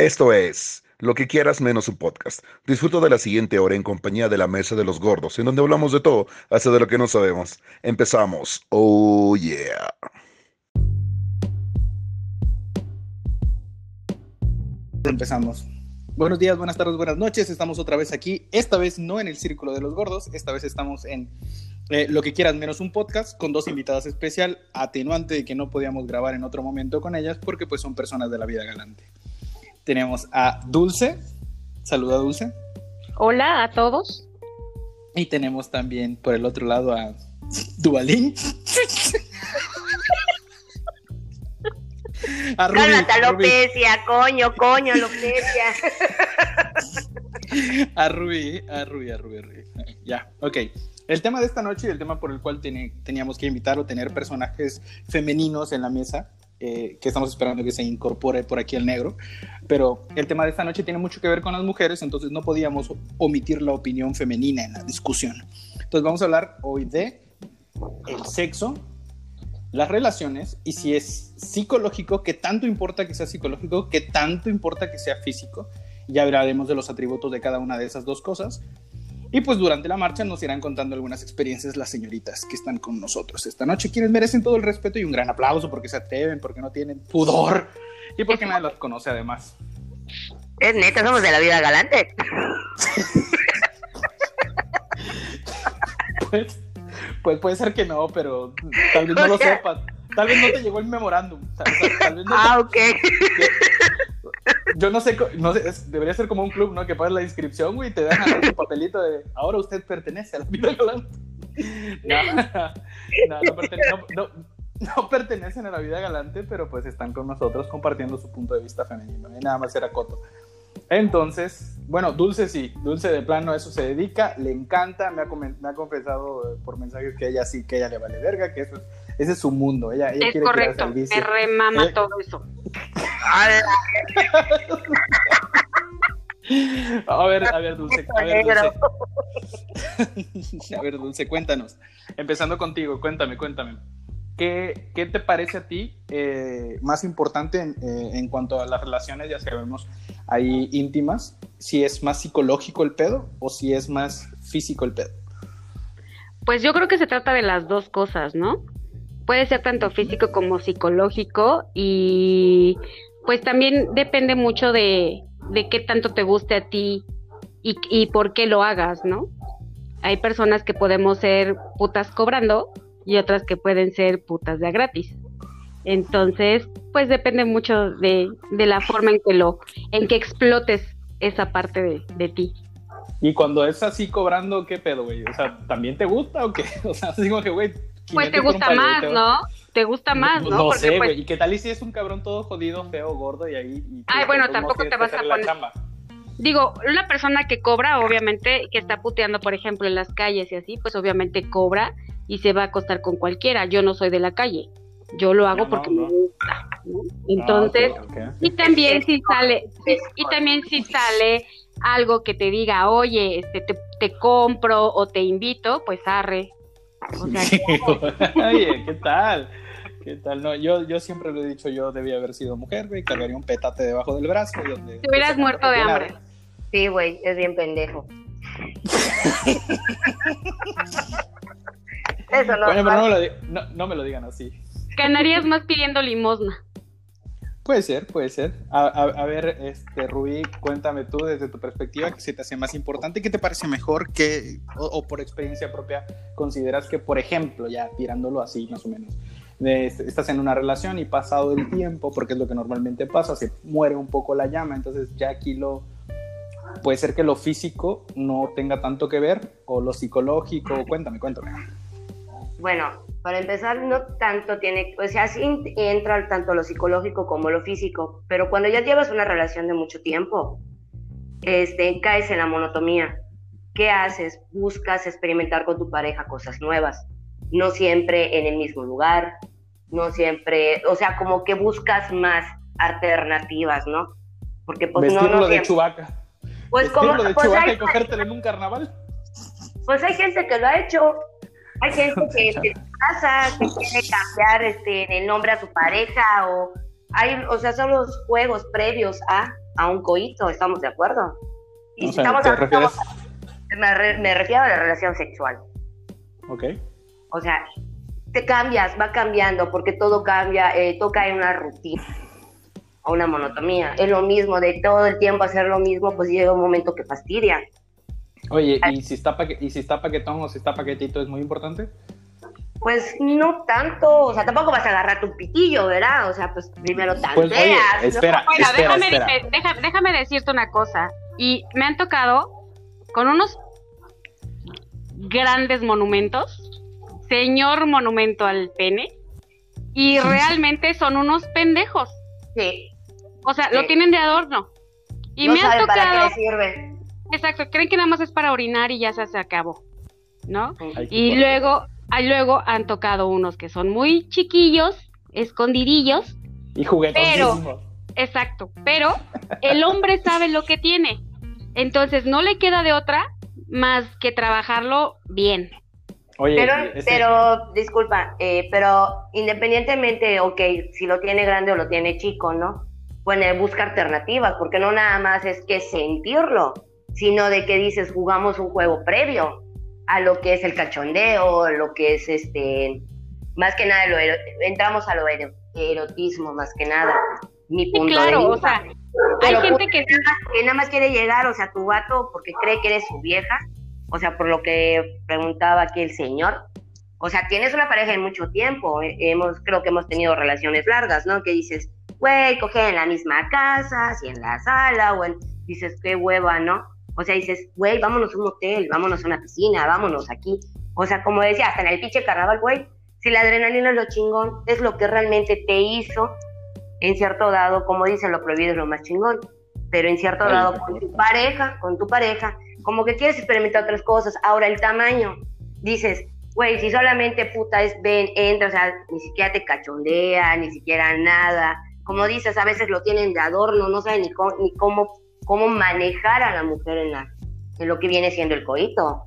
Esto es Lo que quieras menos un podcast. Disfruto de la siguiente hora en compañía de la Mesa de los Gordos, en donde hablamos de todo, hasta de lo que no sabemos. Empezamos. Oh yeah. Empezamos. Buenos días, buenas tardes, buenas noches. Estamos otra vez aquí. Esta vez no en el Círculo de los Gordos. Esta vez estamos en eh, Lo que quieras menos un podcast con dos invitadas especial, atenuante de que no podíamos grabar en otro momento con ellas porque pues son personas de la vida galante. Tenemos a Dulce. Saluda Dulce. Hola a todos. Y tenemos también por el otro lado a Dualín. A Rubí, Cálmate, alopecia, coño, coño, alopecia. a Rubí, a Rubí, a Rubí, a Rubí. Ya, ok. El tema de esta noche y el tema por el cual teníamos que invitar o tener personajes femeninos en la mesa, eh, que estamos esperando que se incorpore por aquí el negro, pero el tema de esta noche tiene mucho que ver con las mujeres, entonces no podíamos omitir la opinión femenina en la discusión. Entonces vamos a hablar hoy de el sexo las relaciones y si es psicológico, qué tanto importa que sea psicológico, qué tanto importa que sea físico. Ya hablaremos de los atributos de cada una de esas dos cosas. Y pues durante la marcha nos irán contando algunas experiencias las señoritas que están con nosotros esta noche, quienes merecen todo el respeto y un gran aplauso porque se atreven, porque no tienen pudor y porque nadie las conoce además. Es neta, somos de la vida galante. pues, pues puede ser que no, pero tal vez no lo sepas. Tal vez no te llegó el memorándum. ah, ok. Yo no sé, no sé debería ser como un club, ¿no? Que pagas la inscripción, güey, y te dan tu papelito de ahora usted pertenece a la vida galante. No, no, no, pertenecen a la vida galante, pero pues están con nosotros compartiendo su punto de vista femenino. Y nada más era coto. Entonces, bueno, Dulce sí, Dulce de plano a eso se dedica, le encanta, me ha, me ha confesado eh, por mensajes que ella sí, que ella le vale verga, que eso es, ese es su mundo, ella, ella es quiere correcto, me remama eh, todo eso. A ver, a ver, Dulce, a ver, Dulce. a ver, Dulce, cuéntanos. Empezando contigo, cuéntame, cuéntame. ¿Qué, te parece a ti eh, más importante eh, en, cuanto a las relaciones, ya sabemos, ahí íntimas? Si es más psicológico el pedo o si es más físico el pedo. Pues yo creo que se trata de las dos cosas, ¿no? Puede ser tanto físico como psicológico y pues también depende mucho de, de qué tanto te guste a ti y, y por qué lo hagas, ¿no? Hay personas que podemos ser putas cobrando y otras que pueden ser putas de gratis. Entonces, pues depende mucho de, la forma en que lo, en que explotes esa parte de, de, ti. Y cuando es así cobrando, ¿qué pedo, güey? O sea, ¿también te gusta o qué? O sea, digo que, güey. Pues te gusta más, ¿no? Te gusta más, ¿no? No, sé, pues güey. ¿Y qué tal y si es un cabrón todo jodido, feo, gordo y ahí. Ay, bueno, tampoco te vas a poner. Digo, una persona que cobra, obviamente, que está puteando, por ejemplo, en las calles y así, pues obviamente cobra y se va a acostar con cualquiera. Yo no soy de la calle. Yo lo hago porque me gusta. Entonces, y también si sale, y también si sale algo que te diga, oye, este, te, compro o te invito, pues arre. oye, ¿qué tal? ¿Qué tal? No, yo, yo siempre lo he dicho, yo debía haber sido mujer, güey, cargaría un petate debajo del brazo. Donde, te hubieras muerto de hambre. Sí, güey, es bien pendejo. Eso no. pero no me, lo no, me, lo digan así. Ganarías más pidiendo limosna. Puede ser, puede ser. A, ver, este, Rubí, cuéntame tú desde tu perspectiva qué se te hace más importante, qué te parece mejor, que, o, por experiencia propia consideras que, por ejemplo, ya tirándolo así más o menos, estás en una relación y pasado el tiempo, porque es lo que normalmente pasa, se muere un poco la llama, entonces ya aquí lo, puede ser que lo físico no tenga tanto que ver, o lo psicológico, cuéntame, cuéntame. Bueno, para empezar, no tanto tiene, o sea, sí entra tanto lo psicológico como lo físico, pero cuando ya llevas una relación de mucho tiempo, este, caes en la monotomía. ¿Qué haces? Buscas experimentar con tu pareja cosas nuevas, no siempre en el mismo lugar, no siempre, o sea, como que buscas más alternativas, ¿no? Porque pues no, no de Chubaca. Pues como de pues, Chubaca y cogértelo en un carnaval. Pues hay gente que lo ha hecho, hay gente que se casa, que quiere cambiar este, el nombre a su pareja o hay, o sea, son los juegos previos a, a un coito, ¿estamos de acuerdo? Y O si sea, estamos ¿te me, re- me refiero a la relación sexual. Ok. O sea, te cambias, va cambiando, porque todo cambia, eh, todo cae en una rutina o una monotonía. Es lo mismo, de todo el tiempo hacer lo mismo, pues llega un momento que fastidia. Oye, ¿y si, está paque- ¿y si está paquetón o si está paquetito es muy importante? Pues no tanto, o sea, tampoco vas a agarrar tu pitillo, ¿verdad? O sea, pues primero tanteas. Pues oye, ¿no? espera, Bueno, espera, déjame, espera. dice- deja- déjame decirte una cosa. Y me han tocado con unos grandes monumentos, señor monumento al pene, y realmente son unos pendejos. Sí, O sea, lo tienen de adorno. Y no me han para tocado, qué sirve. exacto, creen que nada más es para orinar y ya se, se acabó, ¿no? Ay, Y luego, ah, luego han tocado unos que son muy chiquillos, escondidillos, Y juguetones. Exacto, pero el hombre sabe lo que tiene. Entonces no le queda de otra más que trabajarlo bien. Oye, Pero, ese- pero, disculpa, eh, pero independientemente, ok, si lo tiene grande o lo tiene chico, ¿no? Bueno, busca alternativas, porque no nada más es que sentirlo, sino de que dices, jugamos un juego previo a lo que es el cachondeo, lo que es este, más que nada, lo ero- entramos a lo ero- erotismo, más que nada, mi Sí, punto de claro, o sea, hay Pero, gente que sí, que nada más quiere llegar, o sea, tu vato, porque cree que eres su vieja, o sea, por lo que preguntaba aquí el señor, o sea, tienes una pareja de mucho tiempo, eh, hemos, creo que hemos tenido relaciones largas, ¿no? Que dices, güey, coge en la misma casa, si en la sala, o en, dices, qué hueva, ¿no? O sea, dices, güey, vámonos a un hotel, vámonos a una piscina, vámonos aquí. O sea, como decía, hasta en el pinche carnaval, güey, si la adrenalina es lo chingón, es lo que realmente te hizo en cierto dado, como dicen, lo prohibido es lo más chingón, pero en cierto Ay, dado con tu pareja, con tu pareja, como que quieres experimentar otras cosas. Ahora el tamaño, dices, güey, si solamente puta es ven, entra, o sea, ni siquiera te cachondea, ni siquiera nada. Como dices, a veces lo tienen de adorno, no saben ni cómo, ni cómo, cómo manejar a la mujer en, la, en lo que viene siendo el coito.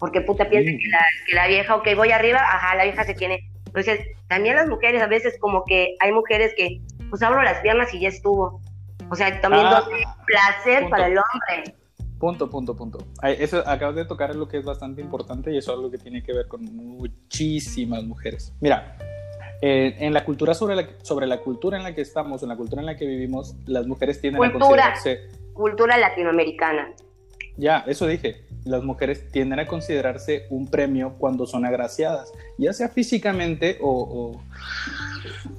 Porque puta piensa Mm. que, la, que la vieja, ok, voy arriba, ajá, la vieja se tiene. Entonces, también las mujeres a veces como que hay mujeres que, pues abro las piernas y ya estuvo. O sea, también Ah, placer punto. para el hombre. Punto, punto, punto. Eso acabas de tocar lo que es bastante importante y eso es algo que tiene que ver con muchísimas mujeres. Mira, eh, en la cultura sobre la, sobre la cultura en la que estamos, en la cultura en la que vivimos, las mujeres tienden a Cultura. considerarse, Cultura latinoamericana. ya, eso dije, las mujeres tienden a considerarse un premio cuando son agraciadas, ya sea físicamente o, o,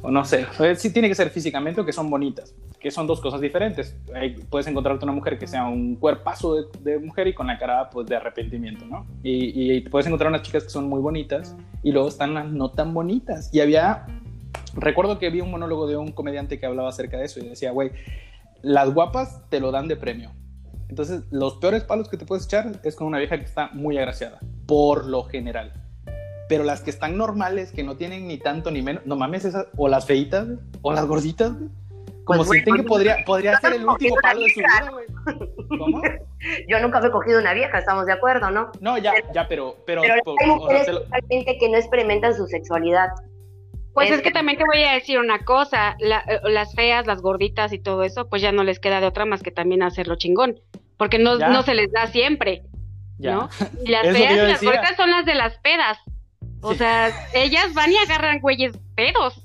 o no sé, eh, sí tiene que ser físicamente o que son bonitas, que son dos cosas diferentes. Hay- puedes encontrarte una mujer que sea un cuerpazo de, mujer y con la cara pues de arrepentimiento, ¿no? Y, y puedes encontrar unas chicas que son muy bonitas y luego están las no tan bonitas. Y había, recuerdo que vi un monólogo de un comediante que hablaba acerca de eso y decía, güey, las guapas te lo dan de premio. Entonces, los peores palos que te puedes echar es con una vieja que está muy agraciada, por lo general. Pero las que están normales, que no tienen ni tanto ni menos, no mames, esas, o las feitas, o las gorditas. Como Pues, sienten que pues, podría, podría ser el último palo de su vida, güey. ¿Cómo? Yo nunca me he cogido una vieja, estamos de acuerdo, ¿no? No, ya, ya, pero, pero, Pero por- hay o sea, mujeres lo- que no experimentan su sexualidad. pues Es que también te voy a decir una cosa, la- eh, las feas, las gorditas y todo eso, pues ya no les queda de otra más que también hacerlo chingón, porque no, Ya. no se les da siempre, ya. ¿no? Y las feas y las decía. gorditas son las de las pedas. O Sí. sea, ellas van y agarran güeyes pedos.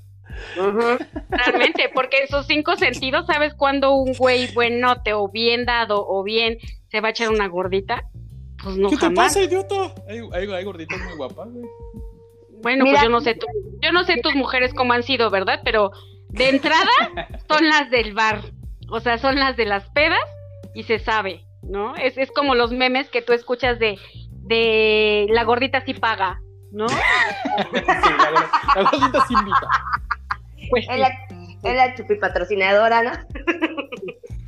Realmente, porque en sus cinco sentidos, ¿sabes cuándo un güey buenote o bien dado o bien se va a echar una gordita? Pues no ¿Qué te jamás. pasa, idiota? Hay, hay, hay gorditas muy guapas, güey. Bueno, Mira. pues yo no sé, tu- yo no sé tus mujeres cómo han sido, ¿verdad? Pero de entrada son las del bar, o sea, son las de las pedas y se sabe, ¿no? Es, es como los memes que tú escuchas de, de la gordita sí paga, ¿no? Sí, la, la gordita se invita. Pues Es sí, la, es la chupi patrocinadora, ¿no?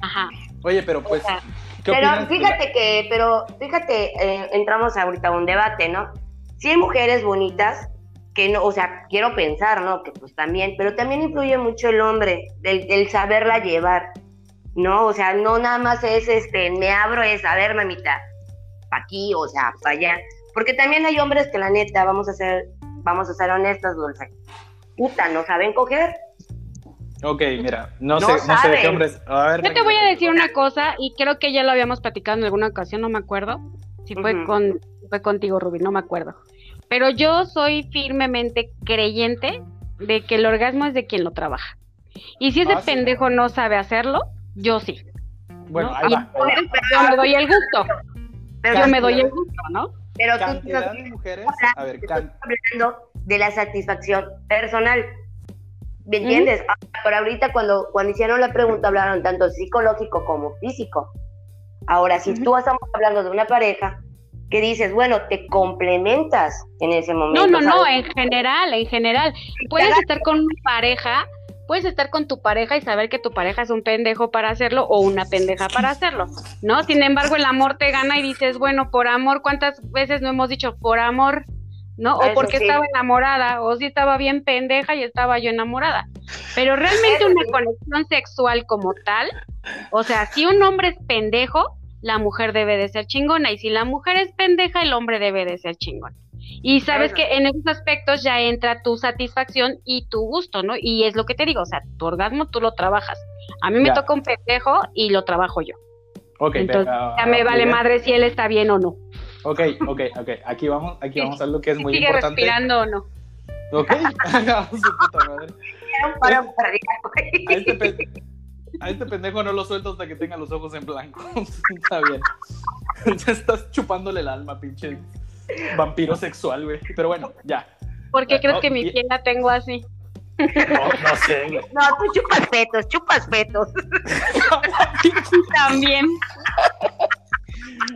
ajá. Oye, pero pues, O sea, ¿qué Pero fíjate que, pero fíjate, eh, entramos ahorita a un debate, ¿no? Sí hay mujeres bonitas que no, o sea, quiero pensar, ¿no? Que pues también, pero también influye mucho el hombre, el, el saberla llevar, ¿no? O sea, no nada más es, este, me abro, es, a ver, mamita, pa' aquí, o sea, para allá. Porque también hay hombres que la neta, vamos a ser, vamos a ser honestas, Dulce, puta, no saben coger. Ok, mira, no, No sé, no sé de qué hombres. A ver, Yo te voy a decir una cosa, y creo que ya lo habíamos platicado en alguna ocasión, no me acuerdo. Si fue, con, fue contigo, Rubí, no me acuerdo. Pero yo soy firmemente creyente de que el orgasmo es de quien lo trabaja. Y si ese Ah, sí. pendejo no sabe hacerlo, yo sí. Bueno, ¿no? ahí va. ahí va. entonces, yo me doy el gusto. Pero, Yo me doy el gusto, ¿no? Pero tú Cantidad de mujeres. A ver, estás can- hablando de la satisfacción personal. ¿Me entiendes? Pero ahorita cuando, cuando hicieron la pregunta hablaron tanto psicológico como físico. Ahora, si tú estamos hablando de una pareja que dices, bueno, te complementas en ese momento. No, no, no, en general, en general. Puedes estar con una pareja, puedes estar con tu pareja y saber que tu pareja es un pendejo para hacerlo o una pendeja para hacerlo, ¿no? Sin embargo, el amor te gana y dices, bueno, por amor, ¿cuántas veces no hemos dicho por amor? ¿No? O porque sí. estaba enamorada, o si estaba bien pendeja y estaba yo enamorada. Pero realmente Eso una sí. conexión sexual como tal, o sea, si un hombre es pendejo, la mujer debe de ser chingona, y si la mujer es pendeja, el hombre debe de ser chingón. Y sabes que en esos aspectos ya entra tu satisfacción y tu gusto, ¿no? Y es lo que te digo, o sea, tu orgasmo tú lo trabajas. A mí me Ya. toca un pendejo y lo trabajo yo. Ok, Entonces, venga, ya me vale bien. madre si él está bien o no. Ok, ok, ok. Aquí vamos, aquí vamos a lo que es muy sigue importante. respirando o no. Ok, hagamos su puta madre. A este, pe- a este pendejo no lo suelto hasta que tenga los ojos en blanco. Está bien. Ya estás chupándole el alma, pinche vampiro sexual, güey. Pero bueno, ya. ¿Por qué Ah, crees que mi piel la tengo así? No, no sé, güey. No, tú chupas fetos, chupas fetos. También,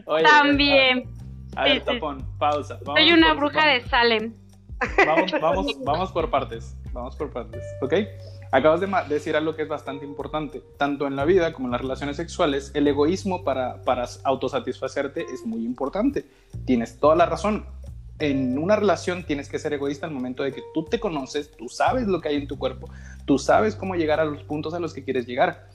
Oye, también. A ver, Sí, sí. tapón, pausa. Vamos Soy una por- bruja de Salem. Vamos, vamos, vamos por partes. Vamos por partes, ¿ok? Acabas de decir algo que es bastante importante. Tanto en la vida como en las relaciones sexuales, el egoísmo para, para autosatisfacerte es muy importante. Tienes toda la razón. En una relación tienes que ser egoísta al momento de que tú te conoces, tú sabes lo que hay en tu cuerpo, tú sabes cómo llegar a los puntos a los que quieres llegar.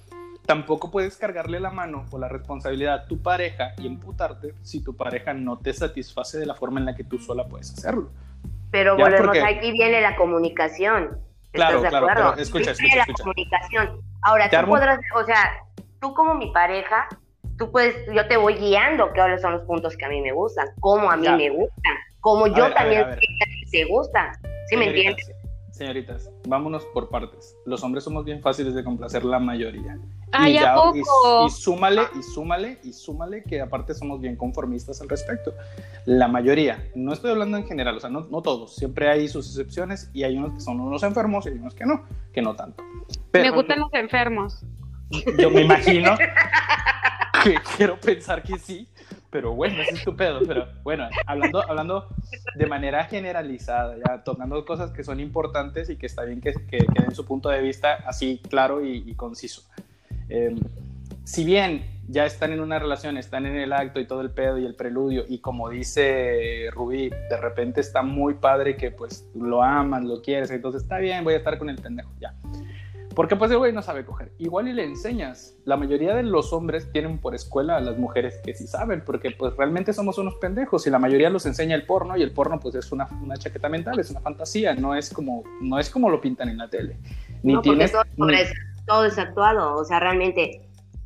Tampoco puedes cargarle la mano o la responsabilidad a tu pareja y emputarte si tu pareja no te satisface de la forma en la que tú sola puedes hacerlo. Pero volvemos, porque- aquí viene la comunicación. Claro, ¿Estás de claro, acuerdo? pero escucha, escucha, la escucha. comunicación. Ahora, tú armo- podrás, o sea, tú como mi pareja, tú puedes, yo te voy guiando cuáles son los puntos que a mí me gustan, cómo a mí Ya. me gustan, como A yo ver, también sé que te gustan. ¿Sí me entiendes? Señoritas, vámonos por partes. Los hombres somos bien fáciles de complacer la mayoría. Ay, y, ¿a ya- poco? y- y súmale, y súmale, y súmale que aparte somos bien conformistas al respecto. La mayoría, no estoy hablando en general, o sea, no, no todos, siempre hay sus excepciones y hay unos que son unos enfermos y hay unos que no, que no tanto. Pero Me gustan los enfermos. yo me imagino que quiero pensar que sí, pero bueno, es estupendo. Pero bueno, hablando, hablando de manera generalizada, ya tocando cosas que son importantes y que está bien que, que, que den su punto de vista así claro y, y conciso. Eh, si bien ya están en una relación, están en el acto y todo el pedo y el preludio, y como dice Rubí, de repente está muy padre que pues lo amas, lo quieres, entonces está bien, voy a estar con el pendejo, ya. Porque pues el güey no sabe coger. Igual y le enseñas. La mayoría de los hombres tienen por escuela a las mujeres que sí saben, porque pues realmente somos unos pendejos y la mayoría los enseña el porno y el porno pues es una, una chaqueta mental, es una fantasía, no es como, no es como lo pintan en la tele. Ni no, porque tienes... todo, ni- es, todo es actuado, o sea, realmente,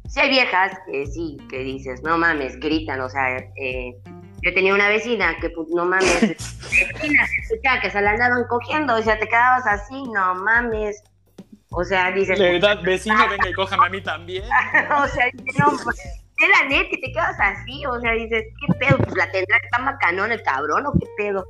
si hay viejas que sí, que dices, no mames, gritan, o sea, eh, yo tenía una vecina que, pues, no mames, vecina, se escuchaba que se la andaban cogiendo, o sea, te quedabas así, no mames, o sea, dices, De verdad, vecino, venga y cójame a mí también. o sea, no, pues, es la neta, y te quedas así, o sea, dices, ¿qué pedo? Pues la tendrá estar macanón el cabrón, o qué pedo.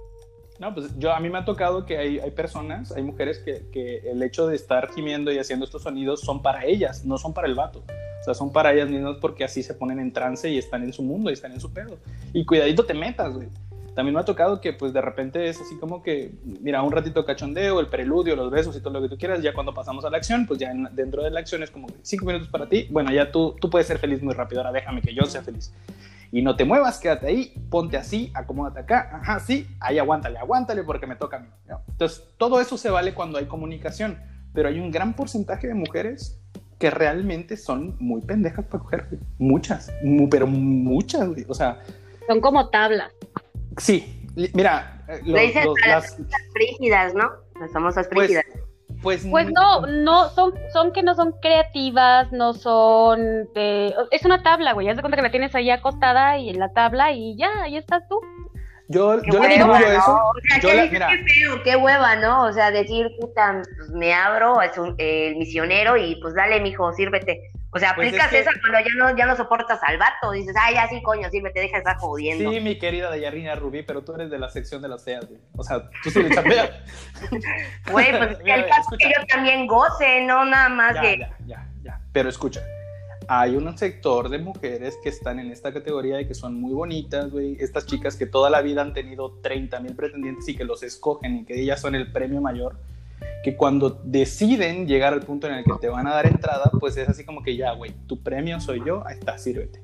No, pues yo a mí me ha tocado que hay, hay personas, hay mujeres que, que el hecho de estar gimiendo y haciendo estos sonidos son para ellas, no son para el vato. O sea, son para ellas mismas porque así se ponen en trance y están en su mundo y están en su pedo. Y cuidadito te metas, güey. También me ha tocado que pues de repente es así como que, mira, un ratito cachondeo, el preludio, los besos y todo lo que tú quieras, ya cuando pasamos a la acción, pues ya en- dentro de la acción es como cinco minutos para ti, bueno, ya tú, tú puedes ser feliz muy rápido, ahora déjame que yo sea feliz y no te muevas, quédate ahí, ponte así, acomódate acá, ajá, sí, ahí aguántale, aguántale porque me toca a mí. ¿no? Entonces, todo eso se vale cuando hay comunicación, pero hay un gran porcentaje de mujeres que realmente son muy pendejas para coger, muchas, mu- pero muchas, o sea, Son como tablas. Sí, mira, eh, Le dicen a las las- frígidas, ¿no? Las famosas Pues, frígidas. Pues, Pues no, no, son, son que no son creativas, no son de... Es una tabla, güey, haz de cuenta que la tienes ahí acostada y en la tabla y ya, ahí estás tú. Yo, Qué yo le hueva, atribuyo ¿no? eso. O sea, yo que la- dices, mira, qué feo, qué hueva, ¿no? O sea, decir, puta, pues me abro, es un, eh, el misionero y pues dale, mijo, sírvete. O sea, Pues es aplicas que- esa cuando ya no, ya no soportas al vato. Dices, ay, ya sí, coño, sírvete, deja de estar jodiendo. sí, mi querida Dayarina Rubí, pero tú eres de la sección de las feas, güey. O sea, tú sí le chambeas. Güey, pues Mira, el caso es escucha. que yo también goce, no nada más ya, de... ya, ya, ya. Pero escucha, hay un sector de mujeres que están en esta categoría y que son muy bonitas, güey. Estas chicas que toda la vida han tenido 30 mil pretendientes y que los escogen y que ellas son el premio mayor. Que cuando deciden llegar al punto en el que te van a dar entrada, pues es así como que ya, güey, tu premio soy yo, ahí está, sírvete.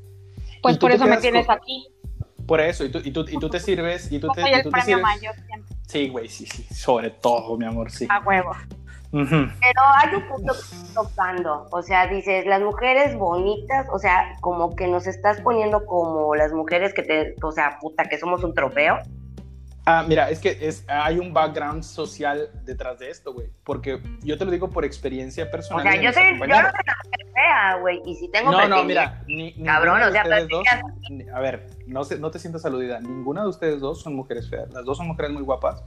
Pues Y tú por te eso me tienes con- aquí. Por eso, y tú, y tú, y tú te sirves, y tú te, soy y el tú te premio sirves. mayor siempre. Sí, güey, sí, sí, sobre todo, mi amor, sí. A huevo. Ujú. Pero hay un punto que estoy tocando. O sea, dices, las mujeres bonitas, o sea, como que nos estás poniendo como las mujeres que te, o sea, puta, que somos un trofeo. Ah, mira, es que es, hay un background social detrás de esto, güey. Porque yo te lo digo por experiencia O personal. sea, de yo soy, yo no soy una mujer fea, güey. Y si tengo No, no, pretendientes- mira, ni, Cabrón, o sea, dos, a ver, no, se, no te sientas aludida, ninguna de ustedes dos son mujeres feas, las dos son mujeres muy guapas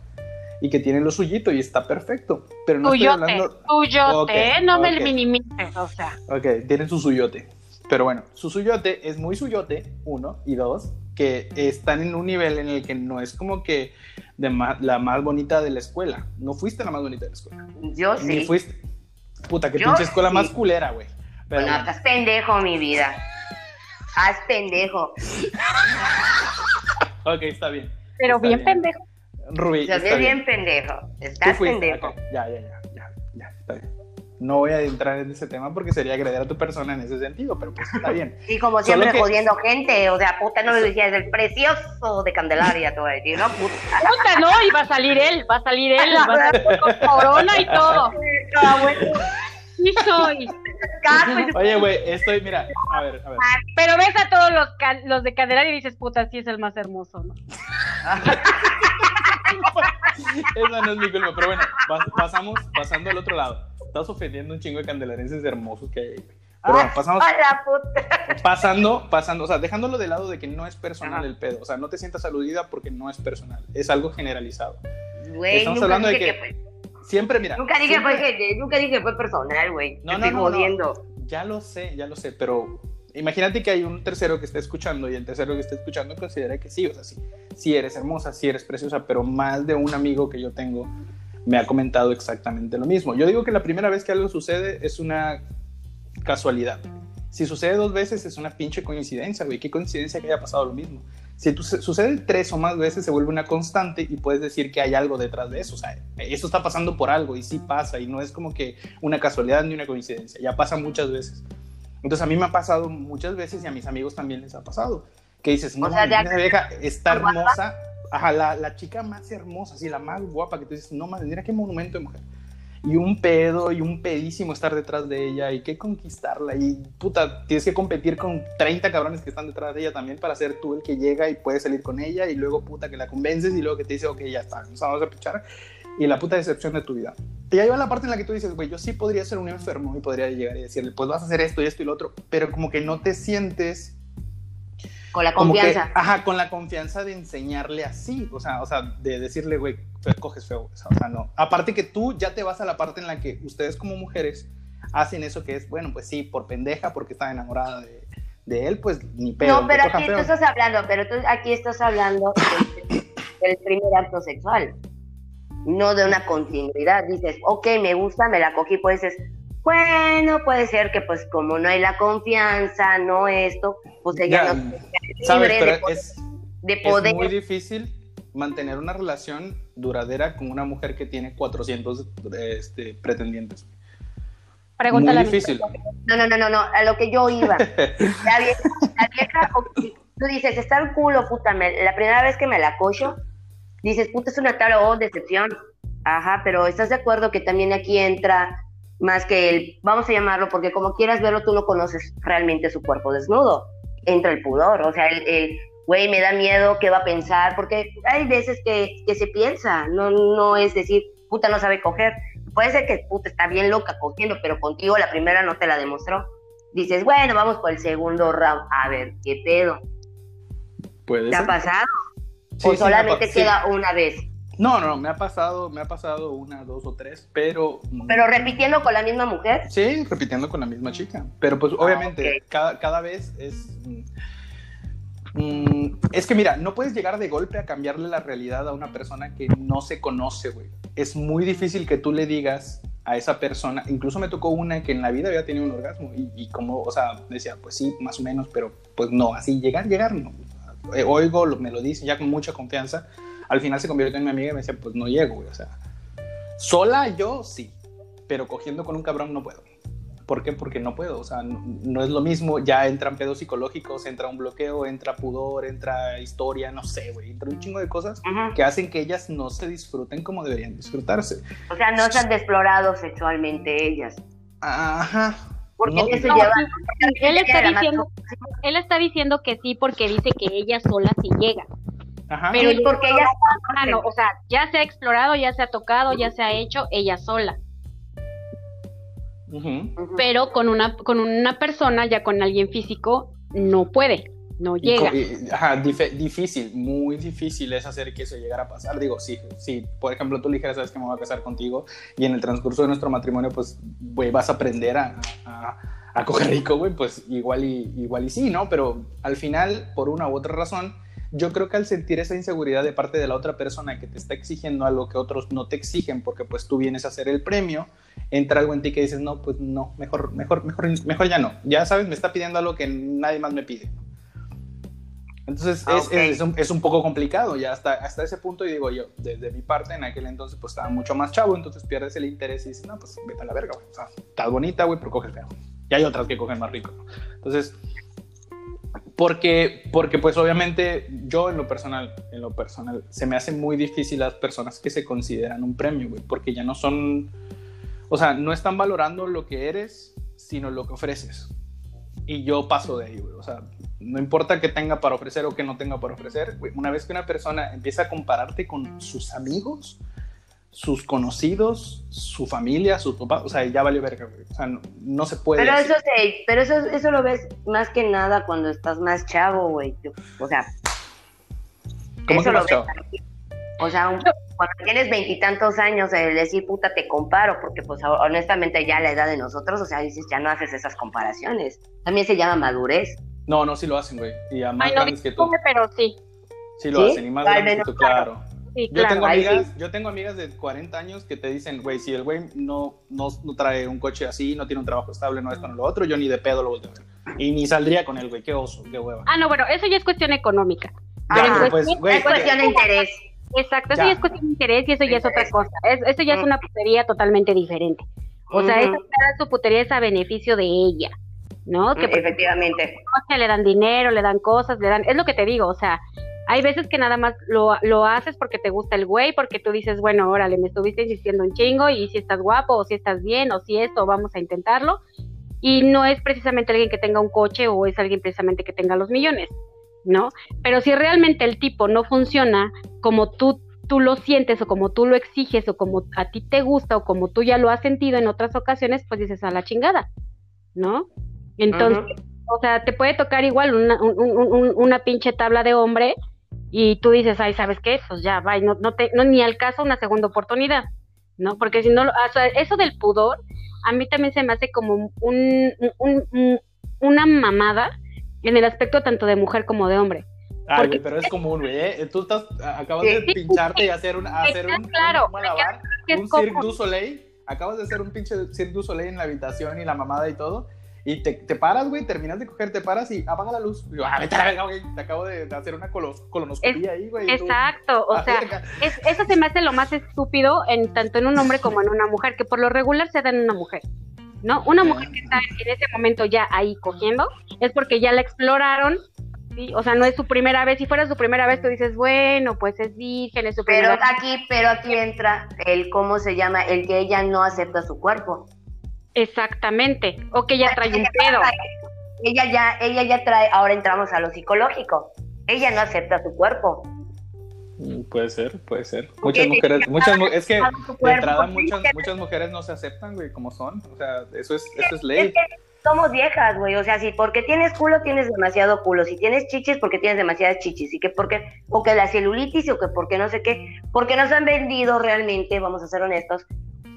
y que tienen lo suyito y está perfecto, pero no estoy Tuyote, hablando, tuyote, Ok, no me ok. minimices, o sea. ok, tienen su suyote, pero bueno, su suyote es muy suyote, uno, y dos, que están en un nivel en el que no es como que de la más bonita de la escuela, no fuiste la más bonita de la escuela, Yo ni sí. fuiste, puta, que Yo pinche escuela sí. más culera, güey, pero Bueno, bueno. haz pendejo, mi vida. Haz pendejo. ok, está bien. Pero Está bien bien. pendejo. Rubí, O sea, está bien, pendejo. Estás pendejo. Ya, ya, ya, ya, ya, está bien. No voy a entrar en ese tema porque sería agredir a tu persona en ese sentido, pero pues está bien. Y como siempre que- jodiendo gente, o sea, puta, no lo decías, el precioso de Candelaria, a decir, ¿no? Puta. Puta, no, y va a salir él, va a salir él, va a salir con corona y todo. Ah, bueno, Sí soy. Oye, güey, estoy, mira, a ver, a ver. Pero ves a todos los, can- los de Candelaria y dices, puta, sí es el más hermoso, ¿no? Esa no es mi culpa, pero bueno, pas- pasamos, pasando al otro lado. Estás ofendiendo un chingo de candelarenses hermosos que hay ahí, güey. Pero bueno, pasamos, a la puta. pasando, pasando, o sea, dejándolo de lado de que no es personal Ajá. el pedo. O sea, no te sientas aludida porque no es personal. Es algo generalizado. Güey, Estamos nunca hablando de que- que fue- Siempre, mira. Nunca dije siempre- fue nunca dije fue personal, güey. No, Te no, estoy no, no. jodiendo. Ya lo sé, ya lo sé, pero imagínate que hay un tercero que está escuchando y el tercero que está escuchando considera que sí, o sea, sí, sí eres hermosa, sí eres preciosa, pero más de un amigo que yo tengo me ha comentado exactamente lo mismo. Yo digo que la primera vez que algo sucede es una casualidad. Si sucede dos veces es una pinche coincidencia, güey. Qué coincidencia que haya pasado lo mismo. Si sucede tres o más veces se vuelve una constante y puedes decir que hay algo detrás de eso. O sea, eso está pasando por algo y sí pasa y no es como que una casualidad ni una coincidencia. Ya pasa muchas veces. Entonces a mí me ha pasado muchas veces y a mis amigos también les ha pasado. Que dices, no, sea, ya- esa vieja está hermosa. Ajá, la, la chica más hermosa, así la más guapa que tú dices, no mames, mira qué monumento de mujer. Y un pedo y un pedísimo estar detrás de ella y que conquistarla. Y puta, tienes que competir con 30 cabrones que están detrás de ella también para ser tú el que llega y puedes salir con ella. Y luego, puta, que la convences y luego que te dice, ok, ya está, nos vamos a pichar. Y la puta decepción de tu vida. Y ahí va la parte en la que tú dices, güey, yo sí podría ser un enfermo y podría llegar y decirle, pues vas a hacer esto y esto y lo otro. Pero como que no te sientes Con la como que, confianza. ajá, con la confianza de enseñarle así, o sea, o sea, de decirle, güey, coges feo, o sea, o sea, no. Aparte que tú ya te vas a la parte en la que ustedes como mujeres hacen eso que es, bueno, pues sí, por pendeja, porque está enamorada de, de él, pues ni pedo. no, que pero aquí tú estás hablando, pero tú aquí estás hablando del, del primer acto sexual, no de una continuidad. Dices, ok, me gusta, me la cogí, pues dices, bueno, puede ser que pues como no hay la confianza, no esto, pues ella Ya, no ¿Sabes? libre Pero de, es, de es poder. muy difícil mantener una relación duradera con una mujer que tiene 400 este, pretendientes. Pregúntale a Muy difícil. No, no, no, no, no, a lo que yo iba. La vieja, la vieja, tú dices, está el culo, puta, me- la primera vez que me la cocho, dices, puta, es una tabla o decepción. Ajá, pero ¿estás de acuerdo que también aquí entra más que el, vamos a llamarlo, porque como quieras verlo, tú no conoces realmente su cuerpo desnudo. Entra el pudor, o sea, el, güey, me da miedo, ¿qué va a pensar? Porque hay veces que, que se piensa, no, no es decir, puta, no sabe coger. puede ser que puta está bien loca cogiendo, pero contigo la primera no te la demostró. Dices, bueno, vamos por el segundo round, a ver, ¿qué pedo? Puede ¿Te ha pasado? Sí, ¿O sí, me ha solamente sí. queda una vez? No, no, me ha pasado, me ha pasado una, dos o tres, pero... ¿Pero repitiendo con la misma mujer? Sí, repitiendo con la misma chica. Pero pues obviamente, ok. cada, cada vez es... mm, mm, es que mira, no puedes llegar de golpe a cambiarle la realidad a una persona que no se conoce, güey. Es muy difícil que tú le digas a esa persona, incluso me tocó una que en la vida había tenido un orgasmo y, y como, o sea, decía, pues sí, más o menos, pero pues no, así llegar, llegar, no. Eh, Oigo, me lo dice ya con mucha confianza. Al final se convirtió en mi amiga y me decía, pues no llego, güey, o sea, sola yo sí, pero cogiendo con un cabrón no puedo. ¿Por qué? Porque no puedo, o sea, no, no es lo mismo, ya entran pedos psicológicos, entra un bloqueo, entra pudor, entra historia, no sé, güey, entra un chingo de cosas Ujú. que hacen que ellas no se disfruten como deberían disfrutarse. O sea, no se han explorado sexualmente ellas. Ajá. Porque No, eso No, lleva... sí, él está diciendo, él está diciendo que sí porque dice que ella sola sí llega. Ajá. Pero Sí, porque ellas... Ah, no, o sea, ya se ha explorado, ya se ha tocado, ya se ha hecho ella sola. Pero con una, con una persona, ya con alguien físico, no puede, no llega. y- ajá, dif- difícil, muy difícil es hacer que eso llegara a pasar. Digo, sí, sí, por ejemplo, tú le dijeras, sabes que me voy a casar contigo y en el transcurso de nuestro matrimonio, pues, güey, vas a aprender a, a, a coger rico, güey, pues igual y, igual y sí, ¿no? Pero al final, por una u otra razón, yo creo que al sentir esa inseguridad de parte de la otra persona que te está exigiendo algo que otros no te exigen porque pues tú vienes a hacer el premio, entra algo en ti que dices, no, pues no, mejor, mejor, mejor, mejor ya no. Ya sabes, me está pidiendo algo que nadie más me pide. Entonces Ah, es, ok. es, un, es un poco complicado ya hasta, hasta ese punto y digo yo, desde mi parte en aquel entonces pues estaba mucho más chavo, entonces pierdes el interés y dices, no, pues vete a la verga, güey. O sea, estás bonita, güey, pero coges feo. Y hay otras que cogen más rico. ¿no? Entonces, porque, porque pues obviamente yo en lo personal, en lo personal, se me hace muy difícil las personas que se consideran un premio, güey, porque ya no son, o sea, no están valorando lo que eres, sino lo que ofreces. Y yo paso de ahí, güey. O sea, no importa qué tenga para ofrecer o qué no tenga para ofrecer. Una vez que una persona empieza a compararte con sus amigos, sus conocidos, su familia, sus papás, o sea, ya vale verga. O sea, no, no se puede. Pero eso se, pero eso, eso lo ves más que nada cuando estás más chavo, güey. O sea, ¿Cómo eso que más chavo? O sea, un- cuando tienes veintitantos años, el decir puta te comparo, porque pues honestamente ya a la edad de nosotros, o sea, dices, ya no haces esas comparaciones. También se llama madurez. No, no, sí lo hacen, güey. Y a más Ay, no, grandes que tú. pero sí, Sí lo ¿Sí? hacen, y más Al grandes que tú, claro. sí, Yo claro. tengo amigas, yo tengo amigas de 40 años que te dicen, güey, si el güey no, no, no trae un coche así, no tiene un trabajo estable, no esto, no lo otro, yo ni de pedo lo volteo a ver. Y ni saldría con él, güey, qué oso, qué hueva. Ah, no, bueno, eso ya es cuestión económica. Ah, Pero en pues, güey, es cuestión de interés. Exacto, eso Ya. ya es cuestión de interés y eso ya es otra cosa. Es- eso ya es una putería totalmente diferente. O sea, Ujú. esa su putería es a beneficio de ella, ¿no? Que por Efectivamente. le dan dinero, le dan cosas, le dan... Es lo que te digo, o sea, hay veces que nada más lo, lo haces porque te gusta el güey, porque tú dices, bueno, órale, me estuviste insistiendo un chingo y si estás guapo o si estás bien o si esto, vamos a intentarlo. Y no es precisamente alguien que tenga un coche o es alguien precisamente que tenga los millones, ¿no? Pero si realmente el tipo no funciona como tú, tú lo sientes o como tú lo exiges o como a ti te gusta o como tú ya lo has sentido en otras ocasiones, pues dices a la chingada, ¿no? Entonces, o sea, te puede tocar igual una, un- un- un- una pinche tabla de hombre y tú dices, ay, ¿sabes qué? Pues ya, va, no, no, te, no ni al caso una segunda oportunidad, ¿no? Porque si no, o sea, eso del pudor, a mí también se me hace como un, un- un- una mamada en el aspecto tanto de mujer como de hombre. Ay, porque- pero es común, güey, ¿eh? Tú estás, acabas Sí. de pincharte y hacer un, hacer un, claro, un malabar, un Cirque du Soleil, acabas de hacer un pinche Cirque du Soleil en la habitación y la mamada y todo, y te, te paras, güey, terminas de coger, te paras y apaga la luz. Y yo, ah, vete a la verga, güey, te acabo de, de hacer una colos- colonoscopía ahí, güey. tú, Exacto, o "Ah, sea, verga". es- eso se me hace lo más estúpido en tanto en un hombre como en una mujer, que por lo regular se da en una mujer, ¿no? Una mujer que está en ese momento ya ahí cogiendo es porque ya la exploraron, ¿sí? O sea, no es su primera vez. Si fuera su primera vez, tú dices, bueno, pues es virgen, es su Pero primera vez. aquí, pero aquí entra el cómo se llama, el que ella no acepta su cuerpo. Exactamente, o que ya trae un pedo. Ella ya, ella ya trae, ahora entramos a lo psicológico. Ella no acepta su cuerpo. Mm, puede ser, puede ser. Muchas mujeres, muchas es que de entrada muchas, muchas mujeres no se aceptan, güey, como son. O sea, eso es, eso es ley. somos viejas, güey. O sea, si porque tienes culo tienes demasiado culo. Si tienes chichis porque tienes demasiadas chichis. Y que porque, o que la celulitis, o que porque no sé qué. Porque nos han vendido realmente, vamos a ser honestos,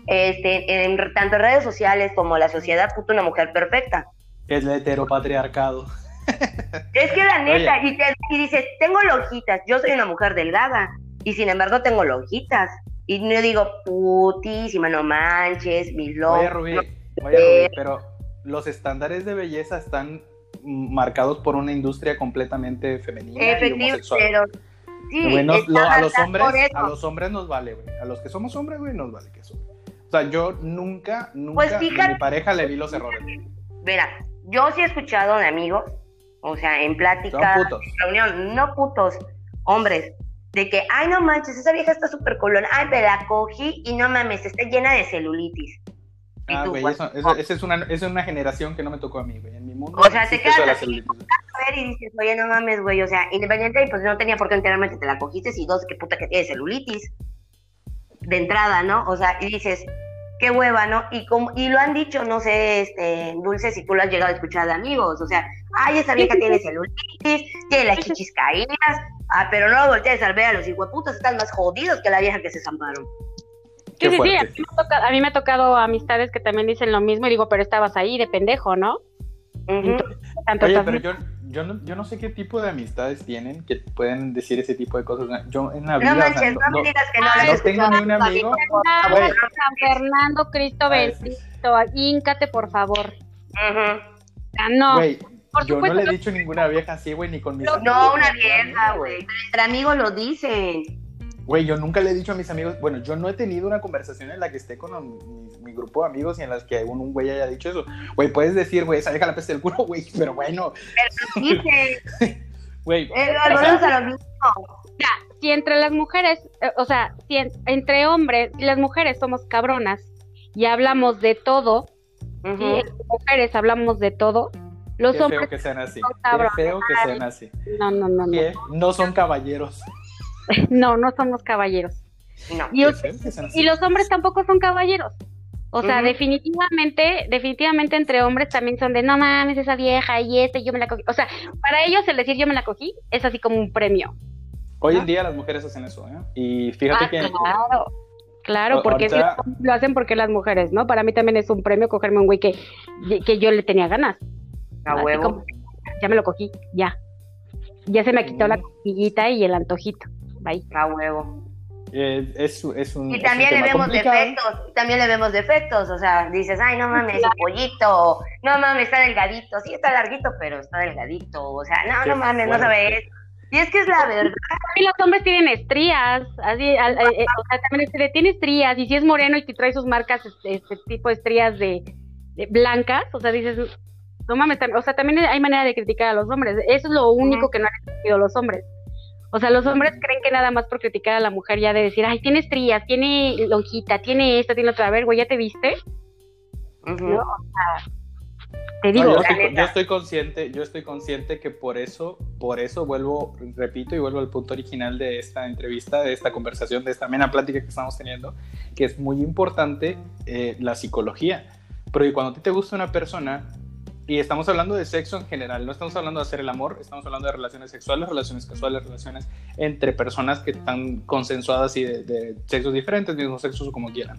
este, en tanto en redes sociales como la sociedad, puto una mujer perfecta. Es el heteropatriarcado. Es que la neta, y, dices, tengo lonjitas, yo soy una mujer delgada, y sin embargo tengo lonjitas. Y no digo, putísima, no manches, mis longos. Oye, Rubí, oye, pero los estándares de belleza están marcados por una industria completamente femenina y homosexual. pero sí, a los hombres, a los hombres nos vale, güey. A los que somos hombres, güey, nos vale que eso. O sea, yo nunca, nunca pues a mi pareja le vi los errores. Mira, yo sí he escuchado de amigos o sea, en plática, reunión, no putos, hombres, de que, ay, no manches, esa vieja está súper colón, ay, me la cogí y no mames, está llena de celulitis. Ah, güey, eso, esa es una, es una generación que no me tocó a mí, güey, en mi mundo. O sea, te quedas así, a ver y dices, oye, no mames, güey, o sea, independiente, pues no tenía por qué enterarme que te la cogiste, y dos, qué puta que tiene celulitis. De entrada, ¿no? O sea, y dices, qué hueva, ¿no? Y como, y lo han dicho, no sé, este, Dulce, si tú lo has llegado a escuchar de amigos, o sea, ay, esa vieja tiene celulitis, tiene las chichis caídas, ah, pero no lo voltees a ver a los hijueputos, están más jodidos que la vieja que se zamparon. Sí, sí, sí, a mí, a mí, me ha tocado amistades que también dicen lo mismo y digo, pero estabas ahí de pendejo, ¿no? Oye, pero yo, yo, no, yo no sé qué tipo de amistades tienen que pueden decir ese tipo de cosas. Yo en la vida. No manches, no, me digas que no, no tengo ni un amigo. San Fernando, Cristo bendito, íncate, por favor. Uh ah, no. yo no le he dicho ninguna vieja así, güey, ni con mis amigos. No, una vieja, güey. Entre amigos lo dicen. Güey, yo nunca le he dicho a mis amigos, bueno, yo no he tenido una conversación en la que esté con mi, grupo de amigos y en las que un, güey haya dicho eso. Güey, puedes decir, güey, esa deja la peste del culo, güey, pero bueno. Pero dice. Güey. Ya, si entre las mujeres, eh, o sea, si entre hombres y las mujeres somos cabronas y hablamos de todo, y las mujeres hablamos de todo, los Qué hombres feo que sean así. Qué feo que sean así. No, no, no. no, no son caballeros. no, no somos caballeros. y, los hombres tampoco son caballeros. O sea, definitivamente, definitivamente entre hombres también son de no mames, esa vieja y este, yo me la cogí. O sea, para ellos el decir yo me la cogí es así como un premio. Hoy en día las mujeres hacen eso, ¿eh? Y fíjate ah, que. Claro, claro, porque lo hacen porque las mujeres, ¿no? Para mí también es un premio cogerme un güey que, que yo le tenía ganas. A huevo. ya me lo cogí, ya. Ya se me quitó la cosquillita y el antojito. A huevo. Eh, es, es un, y también le vemos defectos, también le vemos defectos, o sea, dices, ay, no mames, el pollito, no mames, está delgadito, sí está larguito, pero está delgadito, o sea, no, no mames, no sabes. Y es que es la verdad. Y los hombres tienen estrías, así, eh, eh, o sea, también le tiene estrías, y si es moreno y que trae sus marcas, este, este tipo de estrías de, blancas, o sea, dices, no mames, o sea, también hay manera de criticar a los hombres, eso es lo único que no han entendido los hombres. O sea, los hombres creen que nada más por criticar a la mujer ya de decir, ay, tiene estrías, tiene lonjita, tiene esto, tiene otra. A ver, güey, ¿ya te viste? ¿No? O sea, te digo. yo, estoy, yo, estoy, consciente, yo estoy consciente que por eso, por eso vuelvo, repito y vuelvo al punto original de esta entrevista, de esta conversación, de esta amena plática que estamos teniendo, que es muy importante eh, la psicología. Porque cuando a ti te gusta una persona, y estamos hablando de sexo en general, no estamos hablando de hacer el amor, estamos hablando de relaciones sexuales, relaciones casuales, relaciones entre personas que están consensuadas y de, sexos diferentes, mismos sexos o como quieran.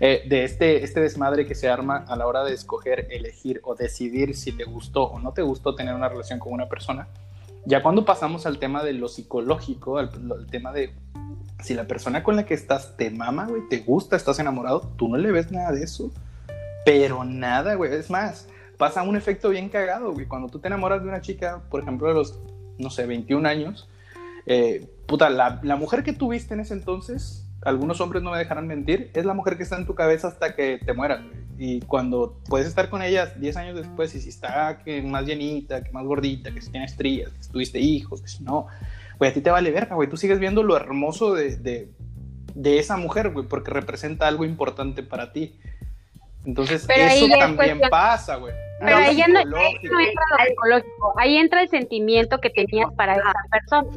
Eh, de este, este desmadre que se arma a la hora de escoger, elegir o decidir si te gustó o no te gustó tener una relación con una persona. Ya cuando pasamos al tema de lo psicológico, al, tema de si la persona con la que estás te mama, güey, te gusta, estás enamorado, tú no le ves nada de eso. Pero nada, güey. Es más, pasa un efecto bien cagado, güey. Cuando tú te enamoras de una chica, por ejemplo, de los, no sé, 21 años, eh, puta, la, la, mujer que tuviste en ese entonces, algunos hombres no me dejarán mentir, es la mujer que está en tu cabeza hasta que te mueras, güey. Y cuando puedes estar con ella 10 años después, y si está que más llenita, que más gordita, que si tiene estrías, que si tuviste hijos, que si no, güey, a ti te vale verga, güey. Tú sigues viendo lo hermoso de, de, de esa mujer, güey, porque representa algo importante para ti. Entonces, eso también pasa, güey. Pero ahí ya no, entra lo psicológico, ahí entra el sentimiento que tenías para esa persona.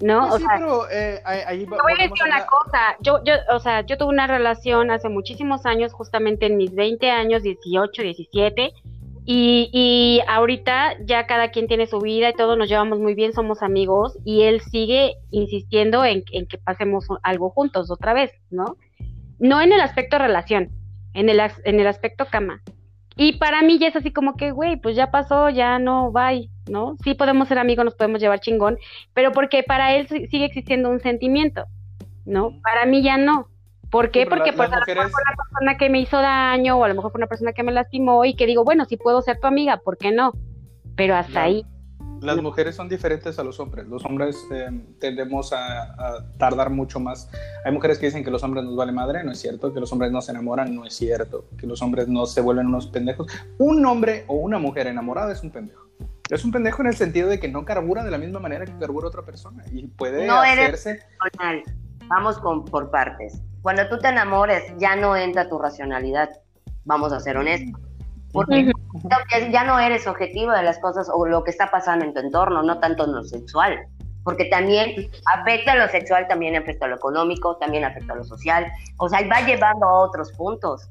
¿no? Pues o sí, sea, pero eh, ahí, ahí va- te voy a decir una cosa, yo, yo, o sea, yo tuve una relación hace muchísimos años, justamente en mis 20 años, 18, 17, y, y ahorita ya cada quien tiene su vida y todos nos llevamos muy bien, somos amigos, y él sigue insistiendo en, en que pasemos algo juntos otra vez, ¿no? No en el aspecto relación, en el, en el aspecto cama. Y para mí ya es así como que, güey, pues ya pasó, ya no, bye, ¿no? Sí podemos ser amigos, nos podemos llevar chingón, pero porque para él si- sigue existiendo un sentimiento, ¿no? Para mí ya no. ¿Por qué? Sí, Porque la- pues, las a lo mejor mujeres- fue una persona que me hizo daño o a lo mejor fue una persona que me lastimó y que digo, bueno, si puedo ser tu amiga, ¿por qué no? Pero hasta ahí. Las mujeres son diferentes a los hombres. Los hombres eh, tendemos a, a tardar mucho más. Hay mujeres que dicen que los hombres nos vale madre, no es cierto. Que los hombres no se enamoran, no es cierto. Que los hombres no se vuelven unos pendejos. Un hombre o una mujer enamorada es un pendejo. Es un pendejo en el sentido de que no carbura de la misma manera que carbura otra persona. Y puede No eres- hacerse. racional. Vamos con, por partes. Cuando tú te enamores, ya no entra tu racionalidad. Vamos a ser honestos. Porque ya- ya no eres objetivo de las cosas o lo que está pasando en tu entorno, no tanto en lo sexual. Porque también afecta a lo sexual, también afecta a lo económico, también afecta a lo social. O sea, va llevando a otros puntos.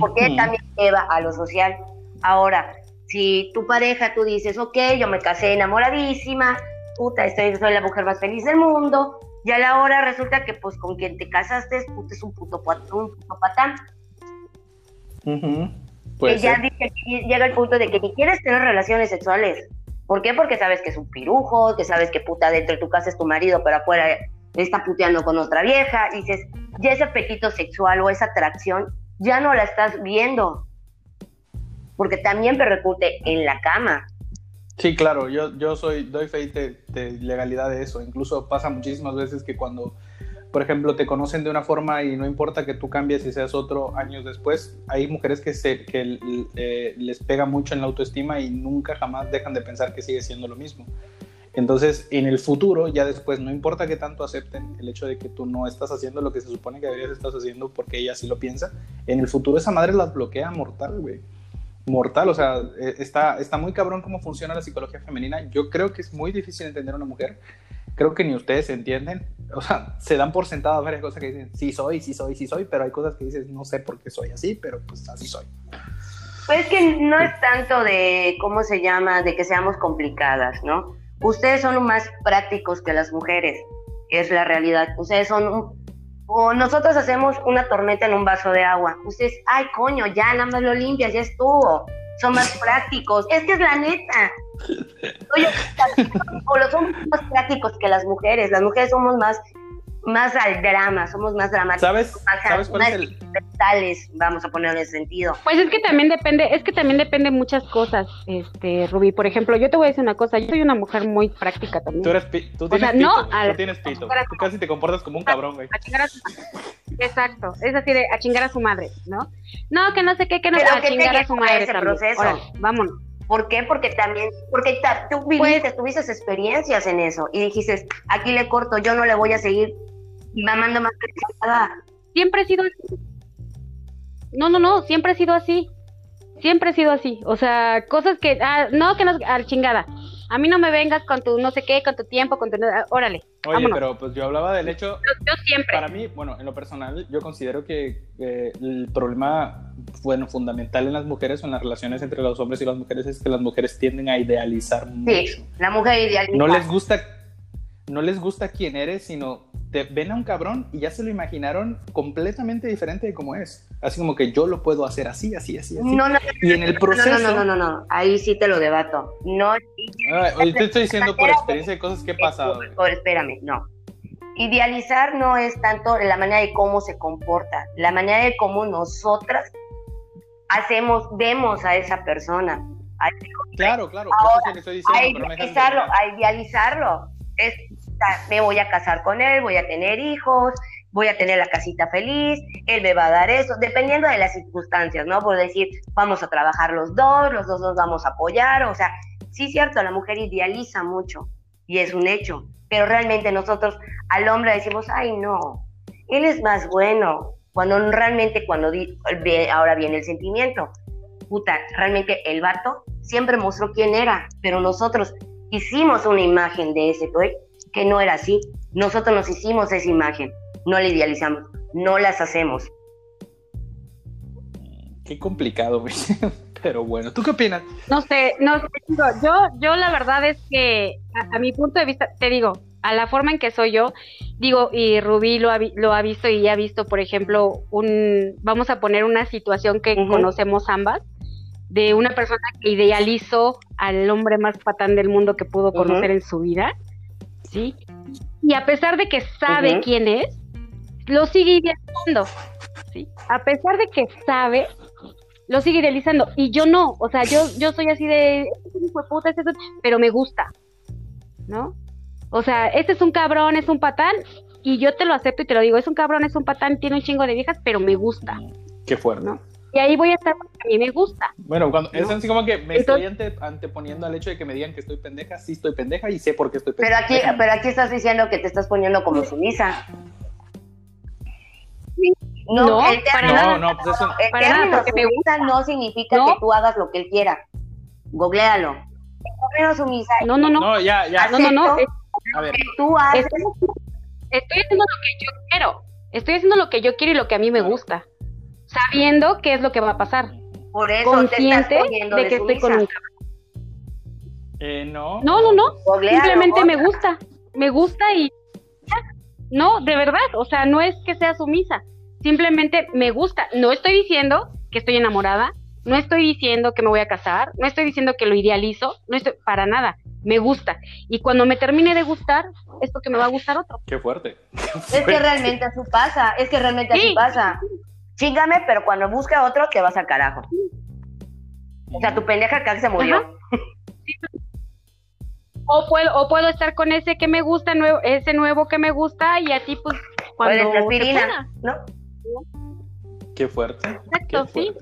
Porque también lleva a lo social. Ahora, si tu pareja, tú dices, ok, yo me casé enamoradísima, puta, estoy, soy la mujer más feliz del mundo, y a la hora resulta que pues con quien te casaste puta, es un puto, un puto patán. Ujú. Puede que ya dice llega el punto de que ni quieres tener relaciones sexuales. ¿Por qué? Porque sabes que es un pirujo, que sabes que puta dentro de tu casa es tu marido, pero afuera está puteando con otra vieja. Y dices, ya ese apetito sexual o esa atracción ya no la estás viendo. Porque también repercute en la cama. Sí, claro, yo, yo soy, doy fe de, de legalidad de eso. Incluso pasa muchísimas veces que cuando, por ejemplo, te conocen de una forma y no importa que tú cambies y seas otro años después, hay mujeres que, se, que eh, les pega mucho en la autoestima y nunca jamás dejan de pensar que sigue siendo lo mismo. Entonces, en el futuro, ya después, no importa que tanto acepten el hecho de que tú no estás haciendo lo que se supone que deberías estar haciendo porque ella sí lo piensa, en el futuro esa madre las bloquea mortal, güey mortal, o sea, eh, está, está muy cabrón cómo funciona la psicología femenina. Yo creo que es muy difícil entender a una mujer. Creo que ni ustedes entienden. O sea, se dan por sentadas varias cosas que dicen, sí soy, sí soy, sí soy, pero hay cosas que dices, no sé por qué soy así, pero pues así soy. Pues es que no es tanto de, ¿cómo se llama?, de que seamos complicadas, ¿no? Ustedes son más prácticos que las mujeres, es la realidad. Ustedes son o nosotros hacemos una tormenta en un vaso de agua. Ustedes, ay, coño, ya nada más lo limpias, ya estuvo. Son más prácticos. Es que es la neta. Oye, o los somos más prácticos que las mujeres. Las mujeres somos más, más al drama, somos más dramáticos. ¿Sabes, más, ¿sabes cuál más es el...? mentales, vamos a poner en ese sentido. Pues es que también depende, es que también depende muchas cosas, este, Rubí. Por ejemplo, yo te voy a decir una cosa, yo soy una mujer muy práctica también. Tú, eres pi- tú O tienes sea, no, pito, al- tú tienes pito. Tú casi te comportas como un cabrón, güey. A chingar a su Exacto, es así de a chingar a su madre, ¿no? No, que no sé qué, que no Pero a ¿qué te chingar a su a madre ese también. proceso? Órale, vámonos. ¿Por qué? Porque también, porque ta- tú viviste, tuviste experiencias en eso y dijiste, aquí le corto, yo no le voy a seguir mamando más que nada. Siempre he sido así. No, no, no, siempre he sido así. Siempre he sido así. O sea, cosas que, ah, no, que no, al chingada. A mí no me vengas con tu no sé qué, con tu tiempo, con tu... Órale, Oye, vámonos. pero pues yo hablaba del hecho Yo, yo siempre. Para mí, bueno, en lo personal, yo considero que eh, el problema, bueno, fundamental en las mujeres o en las relaciones entre los hombres y las mujeres es que las mujeres tienden a idealizar Sí, mucho. la mujer idealiza. No les gusta, no les gusta quién eres, sino te ven a un cabrón y ya se lo imaginaron completamente diferente de cómo es. Así como que yo lo puedo hacer así, así, así, así. No, no, y en el proceso, no, no, no, no, no, ahí sí te lo debato. No, Ah, hoy te estoy diciendo por experiencia de cosas que he pasado. Por, espérame, no. Idealizar no es tanto la manera de cómo se comporta, la manera de cómo nosotras hacemos, vemos a esa persona. Claro, claro, Ahora, eso es lo que estoy diciendo. idealizarlo, a idealizarlo. Es, me voy a casar con él, voy a tener hijos, voy a tener la casita feliz, él me va a dar eso, dependiendo de las circunstancias, ¿no? Por decir, vamos a trabajar los dos, los dos nos vamos a apoyar, o sea, sí cierto, la mujer idealiza mucho y es un hecho, pero realmente nosotros al hombre decimos, ay no, él es más bueno, cuando realmente cuando di- ahora viene el sentimiento, puta, realmente el vato siempre mostró quién era, pero nosotros hicimos una imagen de ese güey que no era así. Nosotros nos hicimos esa imagen, no la idealizamos, no las hacemos. Qué complicado. Pero bueno, ¿tú qué opinas? No sé, no sé, digo, yo, yo la verdad es que a, a mi punto de vista, te digo, a la forma en que soy yo, digo, y Rubí lo ha, lo ha visto y ha visto, por ejemplo, un, vamos a poner una situación que conocemos ambas, de una persona que idealizó al hombre más patán del mundo que pudo conocer en su vida, ¿sí? Y a pesar de que sabe quién es, lo sigue idealizando, ¿sí? A pesar de que sabe, lo sigue idealizando. Y yo no, o sea, yo, yo soy así de, "Este es un hijo de puta, este es un-", pero me gusta, ¿no? O sea, este es un cabrón, es un patán, y yo te lo acepto y te lo digo, es un cabrón, es un patán, tiene un chingo de viejas, pero me gusta, Qué fuerte. ¿no? Y ahí voy a estar porque a mí me gusta. Bueno, cuando es No. así como que me Entonces- estoy ante- anteponiendo al hecho de que me digan que estoy pendeja, sí estoy pendeja y sé por qué estoy Pero pendeja. aquí, pero aquí estás diciendo que te estás poniendo como sumisa. No, el para término- nada. No, no, pues eso. el para nada, término porque me sumisa no significa No. que tú hagas lo que él quiera. Googlealo. El término sumisa No, no, no, No, ya, ya. no, no, no, A ver, que tú haces estoy, estoy haciendo lo que yo quiero, estoy haciendo lo que yo quiero y lo que a mí me gusta, sabiendo qué es lo que va a pasar, por eso te consciente estás de de que estoy con cabrón. eh, no. No, no, no, Googlealo, simplemente me gusta, me gusta y no, de verdad, o sea, no es que sea sumisa, simplemente me gusta. No estoy diciendo que estoy enamorada, no estoy diciendo que me voy a casar, no estoy diciendo que lo idealizo, no estoy para nada, me gusta. Y cuando me termine de gustar, es porque me va a gustar otro. Qué fuerte. Es que realmente así pasa, es que realmente así Sí. pasa. Chíngame, pero cuando busque a otro te vas al carajo. O sea, tu pendeja acá se murió. Ajá. O puedo, o puedo estar con ese que me gusta, nuevo, ese nuevo que me gusta, y así pues O cuando la aspirina. ¿no? Qué fuerte. Exacto, Qué sí.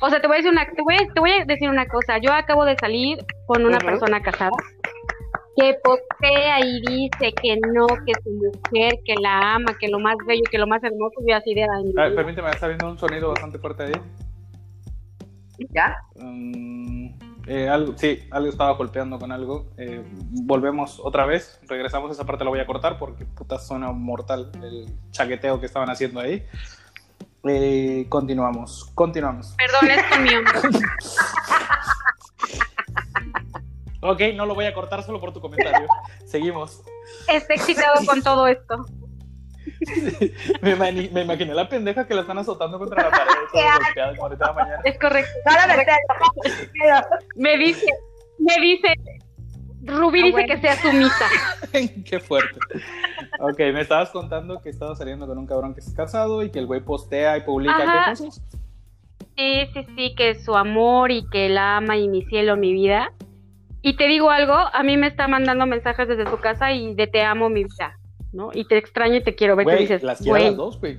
O sea, te voy a decir una, te voy a, te voy a decir una cosa. Yo acabo de salir con una persona casada que postea y dice que no, que su mujer, que la ama, que lo más bello, que lo más hermoso, yo así de mi A ver, permíteme, está viendo un sonido bastante fuerte ahí. ¿Ya? Mm, eh, algo, sí, algo estaba golpeando con algo. Eh, volvemos otra vez. Regresamos. Esa parte la voy a cortar porque puta suena mortal el chaqueteo que estaban haciendo ahí. Eh, continuamos, continuamos. Perdón, es con mi hombre. Ok, no lo voy a cortar solo por tu comentario. Seguimos. Está excitado con todo esto. Me, imaginé la pendeja que la están azotando contra la pared. Golpeada como ahorita de la mañana. Es correcto. Me dice, me dice, Rubí Ah, dice bueno. que sea sumisa. Qué fuerte. Ok, me estabas contando que estabas saliendo con un cabrón que es casado y que el güey postea y publica Ajá. qué cosas. Sí, sí, sí, que su amor y que la ama y mi cielo, mi vida. Y te digo algo, a mí me está mandando mensajes desde su casa y de te amo, mi vida, ¿no? Y te extraño y te quiero ver. Güey, dices, las quiero a las dos, güey.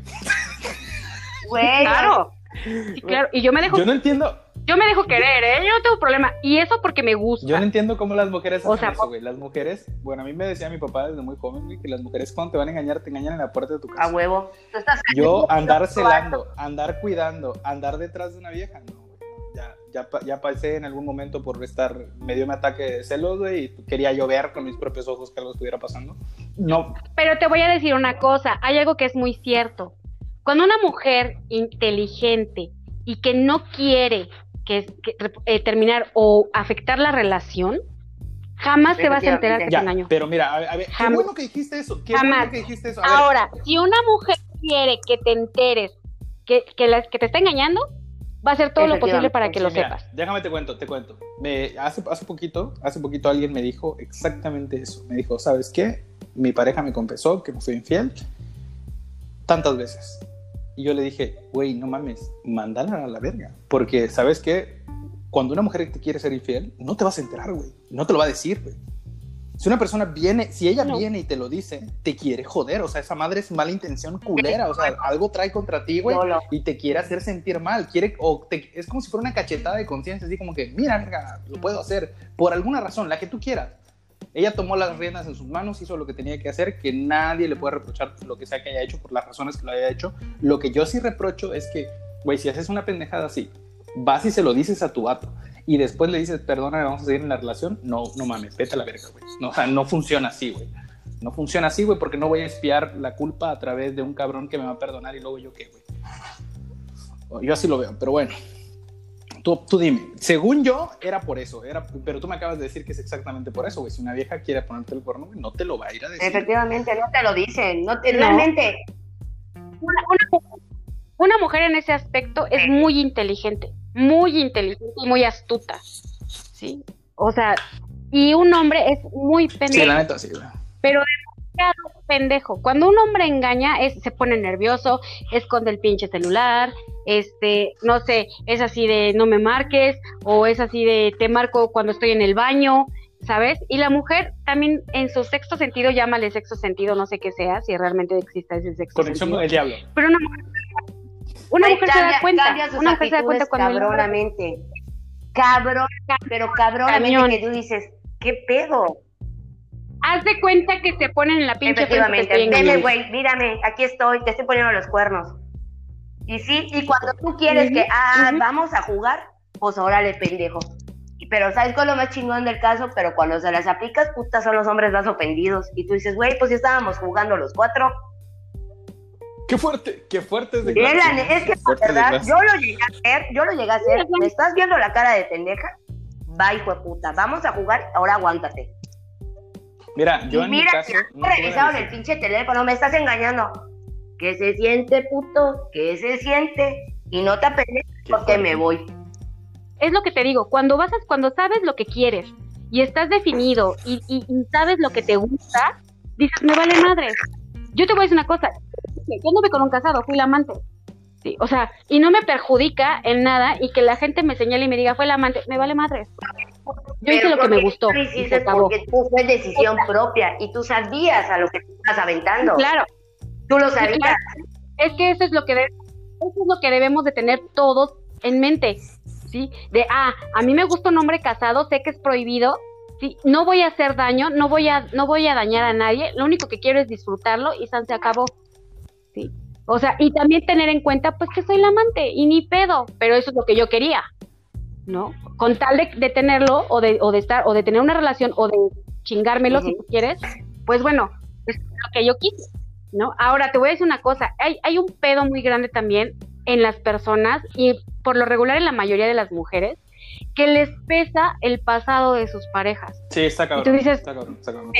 Güey, claro. Sí, claro. Y yo me dejo, Yo no entiendo, yo me dejo querer, ¿eh? Yo no tengo problema. Y eso porque me gusta. yo no entiendo cómo las mujeres O hacen sea, eso, güey. Las mujeres, bueno, a mí me decía mi papá desde muy joven, güey, que las mujeres cuando te van a engañar, te engañan en la puerta de tu a casa. huevo. Tú estás Yo andar celando, andar cuidando, andar detrás de una vieja, no. Ya, ya, pa- ya pasé en algún momento por estar, me dio un ataque de celos, güey, y quería yo ver con mis propios ojos que algo estuviera pasando. No, Pero te voy a decir una cosa, hay algo que es muy cierto. Cuando una mujer inteligente y que no quiere que, que, eh, terminar o afectar la relación, jamás te vas a enterar que es ya, un engaño. pero mira, a ver, a ver, qué Jamás. bueno que dijiste eso, qué Jamás. bueno que dijiste eso. A ver, Ahora, si una mujer quiere que te enteres que, que, la- que te está engañando, va a hacer todo lo posible para que Sí, lo mira, sepas. Déjame te cuento, te cuento. Me, hace, hace poquito, hace poquito alguien me dijo exactamente eso. Me dijo, ¿sabes qué? Mi pareja me confesó que me fui infiel tantas veces. Y yo le dije, güey, no mames, mándala a la verga. Porque, ¿sabes qué? Cuando una mujer te quiere ser infiel, no te vas a enterar, güey. No te lo va a decir, güey. Si una persona viene, si ella No. viene y te lo dice, te quiere joder. O sea, esa madre es mala intención culera. O sea, algo trae contra ti, güey Yolo. y te quiere hacer sentir mal, quiere o te- es como si fuera una cachetada de conciencia, así como que, mira, verga, lo puedo hacer por alguna razón, la que tú quieras. Ella tomó las riendas en sus manos, hizo lo que tenía que hacer, que nadie le puede reprochar lo que sea que haya hecho por las razones que lo haya hecho. Lo que yo sí reprocho es que, güey, si haces una pendejada así, vas y se lo dices a tu vato y después le dices, perdona, vamos a seguir en la relación, no, no mames, vete a la verga, güey. No, o sea, no funciona así, güey. No funciona así, güey, porque no voy a espiar la culpa a través de un cabrón que me va a perdonar y luego yo qué, güey. Yo así lo veo, pero bueno. Tú, tú dime, según yo, era por eso, era, pero tú me acabas de decir que es exactamente por eso, güey. Si una vieja quiere ponerte el cuerno, güey, no te lo va a ir a decir. Efectivamente, no te lo dicen, no te, realmente. Una, una, una mujer en ese aspecto es muy inteligente muy inteligente y muy astuta, ¿sí? O sea, y un hombre es muy pendejo. Sí, la neta, sí. Pero demasiado pendejo. Cuando un hombre engaña, es, se pone nervioso, esconde el pinche celular, este, no sé, es así de no me marques, o es así de te marco cuando estoy en el baño, ¿sabes? Y la mujer también en su sexto sentido, llámale sexto sentido, no sé qué sea, si realmente existe ese sexto Conexión con el diablo. Pero una mujer una mujer se da cuenta, una mujer se da cuenta cuando cabronamente. Cabrón, pero cabronamente que tú dices, ¿qué pedo? Haz de cuenta que se ponen en la pinche Efectivamente, veme, güey, mírame, aquí estoy, te estoy poniendo los cuernos. Y sí, y cuando tú quieres que, ah, vamos a jugar, pues órale, pendejo. Pero ¿sabes cuál es lo más chingón del caso? Pero cuando se las aplicas, puta, son los hombres más ofendidos. Y tú dices, güey, pues ya estábamos jugando los cuatro. Qué fuerte, qué fuerte es de Es que, verdad, yo lo llegué a hacer, yo lo llegué a hacer. ¿Me estás viendo la cara de pendeja? Va, hijo de puta, vamos a jugar, ahora aguántate. Mira, yo en mira, mi caso. No revisado en el pinche teléfono, me estás engañando. ¿Qué se siente, puto? ¿Qué se siente? Y no te apeles porque me voy. Es lo que te digo, cuando vas a, cuando sabes lo que quieres y estás definido y, y, y sabes lo que te gusta, dices, me vale madre. Yo te voy a decir una cosa, yo no me con un casado, fui la amante. Sí, o sea, y no me perjudica en nada y que la gente me señale y me diga, fue la amante, me vale madre. Yo hice lo que me gustó. porque tú fue decisión propia y tú sabías a lo que te estás aventando. Claro. Tú lo sabías. Es que eso es lo que eso es lo que debemos de tener todos en mente. ¿Sí? De ah, a mí me gusta un hombre casado, sé que es prohibido, sí, no voy a hacer daño, no voy a no voy a dañar a nadie, lo único que quiero es disfrutarlo y se acabó. O sea, y también tener en cuenta, pues que soy la amante y ni pedo, pero eso es lo que yo quería, ¿no? Con tal de, tenerlo o de, o de estar, o de tener una relación o de chingármelo si tú quieres, pues bueno, es lo que yo quise, ¿no? Ahora te voy a decir una cosa, hay, hay un pedo muy grande también en las personas y por lo regular en la mayoría de las mujeres que les pesa el pasado de sus parejas. Sí, está cabrón. Y tú dices, está cabrón, está cabrón,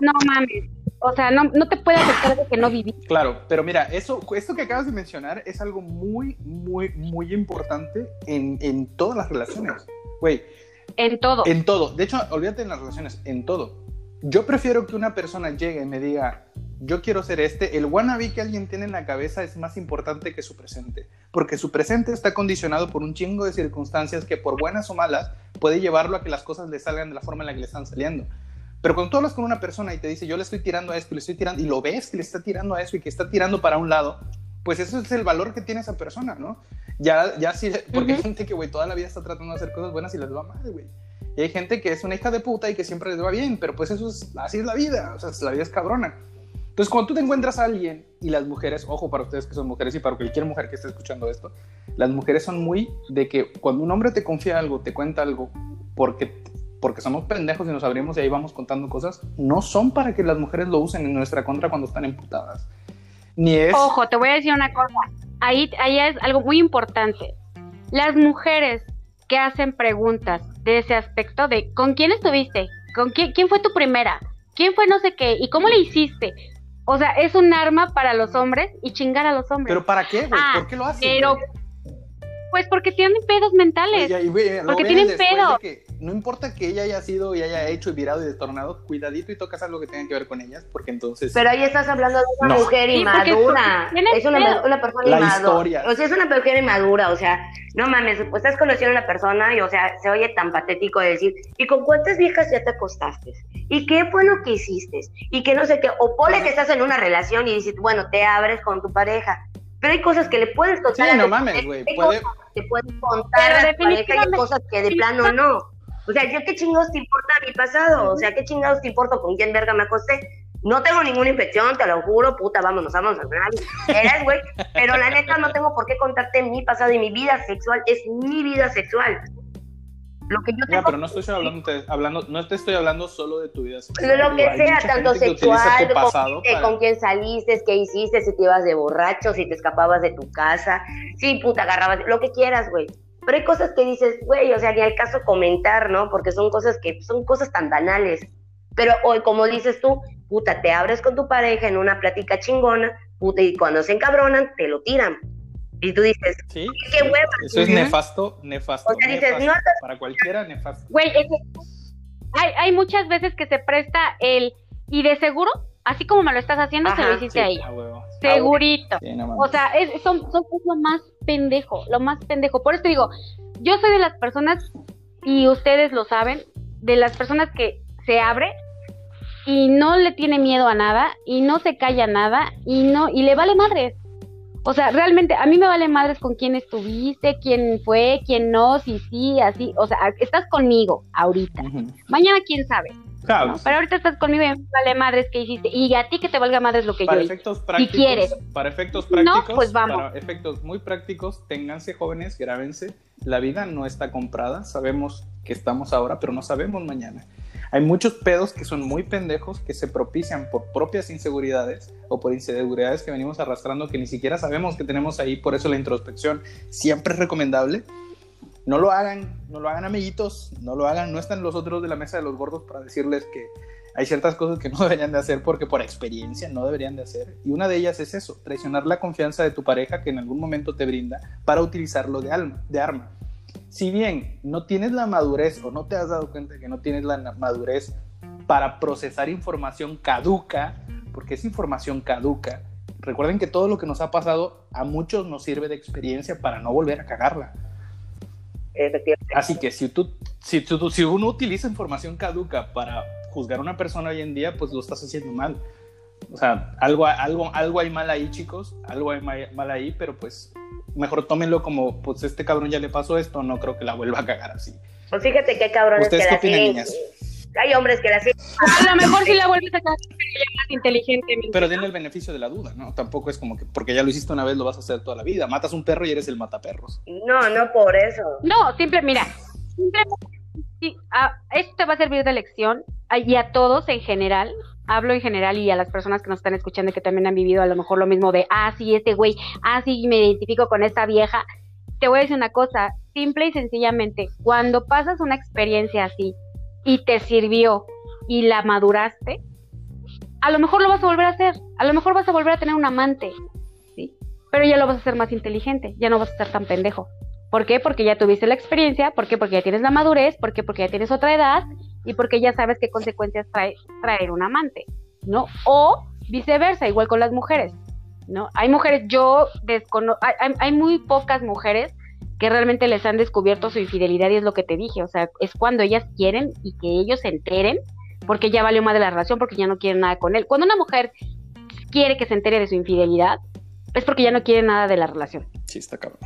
no mames, o sea, no, no te puede afectar de que no viví. Claro, pero mira, eso, esto que acabas de mencionar es algo muy, muy, muy importante en, en todas las relaciones. Güey. En todo. En todo. De hecho, olvídate en las relaciones, en todo. Yo prefiero que una persona llegue y me diga, yo quiero ser este, el wannabe que alguien tiene en la cabeza es más importante que su presente, porque su presente está condicionado por un chingo de circunstancias que por buenas o malas puede llevarlo a que las cosas le salgan de la forma en la que le están saliendo. Pero cuando tú hablas con una persona y te dice, yo le estoy tirando a esto, le estoy tirando, y lo ves que le está tirando a eso y que está tirando para un lado, pues eso es el valor que tiene esa persona, ¿no? Ya, ya sí, porque hay gente que, güey, toda la vida está tratando de hacer cosas buenas y les va mal, güey. Y hay gente que es una hija de puta y que siempre les va bien, pero pues eso es, así es la vida, o sea, la vida es cabrona. Entonces, cuando tú te encuentras a alguien y las mujeres, ojo para ustedes que son mujeres y para cualquier mujer que esté escuchando esto, las mujeres son muy de que cuando un hombre te confía algo, te cuenta algo, porque porque somos pendejos y nos abrimos y ahí vamos contando cosas, no son para que las mujeres lo usen en nuestra contra cuando están emputadas. Ni es... Ojo, te voy a decir una cosa. Ahí, ahí es algo muy importante. Las mujeres que hacen preguntas de ese aspecto de ¿con quién estuviste? ¿Con quién, quién fue tu primera? ¿Quién fue no sé qué? ¿Y cómo le hiciste? O sea, es un arma para los hombres y chingar a los hombres. ¿Pero para qué, güey? ¿Por qué lo hacen? Pero, pues porque tienen pedos mentales. porque tienen pedos no importa que ella haya sido y haya hecho y virado y destornado, cuidadito y tocas algo que tenga que ver con ellas, porque entonces... Pero ahí estás hablando de una mujer inmadura. es una, una, persona la inmadura. Historia. O sea, es una mujer inmadura, o sea, no mames, pues estás conociendo a una persona y, o sea, se oye tan patético de decir, ¿y con cuántas viejas ya te acostaste? ¿Y qué fue lo que hiciste? Y que no sé qué, o pone que estás en una relación y dices, bueno, te abres con tu pareja, pero hay cosas que le puedes contar. Sí, no mames, güey. Puede... Te puedes contar a tu pareja y hay cosas que de plano no. O sea, ¿yo qué chingados te importa mi pasado? O sea, ¿qué chingados te importa con quién verga me acosté? No tengo ninguna infección, te lo juro, puta, vámonos, vámonos a. Eres, güey. Pero la neta no tengo por qué contarte mi pasado y mi vida sexual es mi vida sexual. Lo que yo Ya, tengo pero no estoy hablando, te- hablando, no te estoy hablando solo de tu vida sexual. lo que sea, tanto sexual, con, para- con quién saliste, qué hiciste, si te ibas de borracho, si te escapabas de tu casa, si puta agarrabas, lo que quieras, güey. Pero hay cosas que dices, güey, o sea, ni al caso comentar, ¿no? Porque son cosas que son cosas tan banales. Pero hoy, como dices tú, puta, te abres con tu pareja en una plática chingona, puta, y cuando se encabronan, te lo tiran. Y tú dices, Sí, qué hueva. eso es nefasto, nefasto. O sea, dices, nefasto. no, Para cualquiera, nefasto. Güey, es hay, hay muchas veces que se presta el, y de seguro, así como me lo estás haciendo, se lo hiciste Sí, a ella. a huevo. Segurito. Sí, no mames. O sea, es, son, son es lo más pendejo, lo más pendejo. Por eso te digo, yo soy de las personas, y ustedes lo saben, de las personas que se abre y no le tiene miedo a nada, y no se calla nada, y no, y le vale madres. O sea, realmente, a mí me vale madres con quién estuviste, quién fue, quién no, si sí, así. O sea, estás conmigo ahorita. Mañana quién sabe. Claro, ¿no? Pero ahorita estás conmigo y me vale madres que hiciste. Y a ti que te valga madres lo que para yo hice. efectos prácticos, quieres. para efectos No, prácticos, pues vamos. para efectos muy prácticos, ténganse jóvenes, grábense. La vida no está comprada, sabemos que estamos ahora, pero no sabemos mañana. Hay muchos pedos que son muy pendejos que se propician por propias inseguridades o por inseguridades que venimos arrastrando que ni siquiera sabemos que tenemos ahí, por eso la introspección siempre es recomendable. No lo hagan, no lo hagan amiguitos, no lo hagan, no están los otros de la mesa de los gordos para decirles que hay ciertas cosas que no deberían de hacer porque por experiencia no deberían de hacer. Y una de ellas es eso, traicionar la confianza de tu pareja que en algún momento te brinda para utilizarlo de, de arma. Si bien no tienes la madurez o no te has dado cuenta que no tienes la madurez para procesar información caduca, porque es información caduca, recuerden que todo lo que nos ha pasado a muchos nos sirve de experiencia para no volver a cagarla. Así que si tú, si tú, si uno utiliza información caduca para juzgar a una persona hoy en día, pues lo estás haciendo mal. O sea, algo, algo, algo hay mal ahí, chicos, algo hay ma- mal ahí, pero pues mejor tómenlo como, pues este cabrón ya le pasó esto, no creo que la vuelva a cagar así. Pues fíjate qué que ¿Ustedes qué opinan, niñas? Hay hombres que la siguen. A lo mejor sí la vuelves a sacar, pero ya más inteligentemente. Pero denle el beneficio de la duda, ¿no? Tampoco es como que porque ya lo hiciste una vez lo vas a hacer toda la vida. Matas un perro y eres el mataperros. No, no por eso. No, simple, mira, simplemente, sí, a- esto te va a servir de lección a- y a todos en general, hablo en general y a las personas que nos están escuchando y que también han vivido a lo mejor lo mismo de, ah, sí, este güey, ah, sí, me identifico con esta vieja. Te voy a decir una cosa, simple y sencillamente, cuando pasas una experiencia así y te sirvió y la maduraste, a lo mejor lo vas a volver a hacer, a lo mejor vas a volver a tener un amante, ¿sí? Pero ya lo vas a hacer más inteligente, ya no vas a ser tan pendejo. ¿Por qué? Porque ya tuviste la experiencia, ¿por qué? Porque ya tienes la madurez, ¿por qué? Porque ya tienes otra edad y porque ya sabes qué consecuencias trae traer un amante, ¿no? O viceversa, igual con las mujeres, ¿no? Hay mujeres, yo desconozco, hay, muy pocas mujeres que realmente les han descubierto su infidelidad y es lo que te dije, o sea, es cuando ellas quieren y que ellos se enteren porque ya valió más de la relación, porque ya no quieren nada con él. Cuando una mujer quiere que se entere de su infidelidad, es porque ya no quiere nada de la relación. Sí, está cabrón.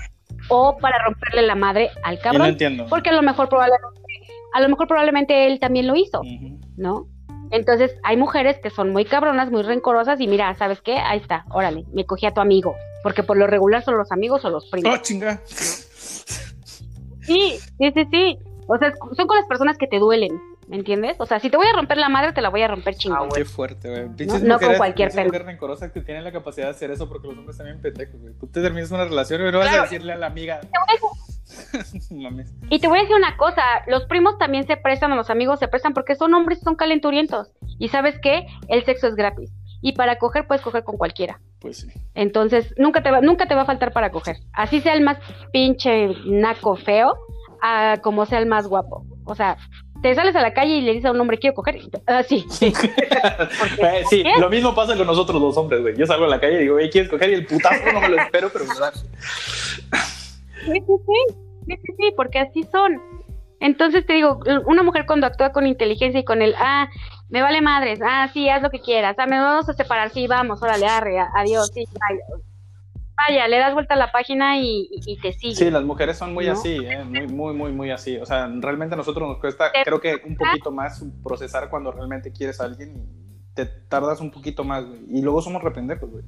O para romperle la madre al Y no cabrón. entiendo. Porque a lo mejor probablemente, a lo mejor probablemente él también lo hizo. ¿no? Entonces hay mujeres que son muy cabronas, muy rencorosas y mira, ¿sabes qué? Ahí está, órale, me cogí a tu amigo, porque por lo regular son los amigos o los primos. Oh, chinga. Sí, sí, sí, sí. O sea, son con las personas que te duelen, ¿me entiendes? O sea, si te voy a romper la madre, te la voy a romper chingón. Ah, Qué fuerte, güey. Pinches no con cualquier pelo. mujeres rencorosas que tienen la capacidad de hacer eso porque los hombres también güey. Tú te terminas una relación y no vas a Claro. decirle a la amiga. Y te voy a decir una cosa, los primos también se prestan, o los amigos se prestan porque son hombres y son calenturientos. Y sabes qué, el sexo es gratis. Y para coger puedes coger con cualquiera. Pues sí. Entonces, nunca te va, nunca te va a faltar para coger. Así sea el más pinche naco feo, a como sea el más guapo. O sea, te sales a la calle y le dices a un hombre, quiero coger. Ah, sí, sí. Eh, sí, ¿Qué? lo mismo pasa con nosotros los hombres, güey. Yo salgo a la calle y digo, güey, ¿quieres coger? Y el putazo no me lo espero, pero me. Sí, sí, sí, sí, sí, sí, porque así son. Entonces te digo, una mujer cuando actúa con inteligencia y con el, ah, me vale madres, ah, sí, haz lo que quieras, ah, me vamos a separar, sí, vamos, órale, arre, adiós, sí, vaya. Vaya, le das vuelta a la página y, y- te sigue. Sí, las mujeres son muy ¿No? así, ¿eh? muy, muy, muy, muy así. O sea, realmente a nosotros nos cuesta, creo que un poquito más procesar cuando realmente quieres a alguien y te tardas un poquito más, güey. Y luego somos rependejos, güey.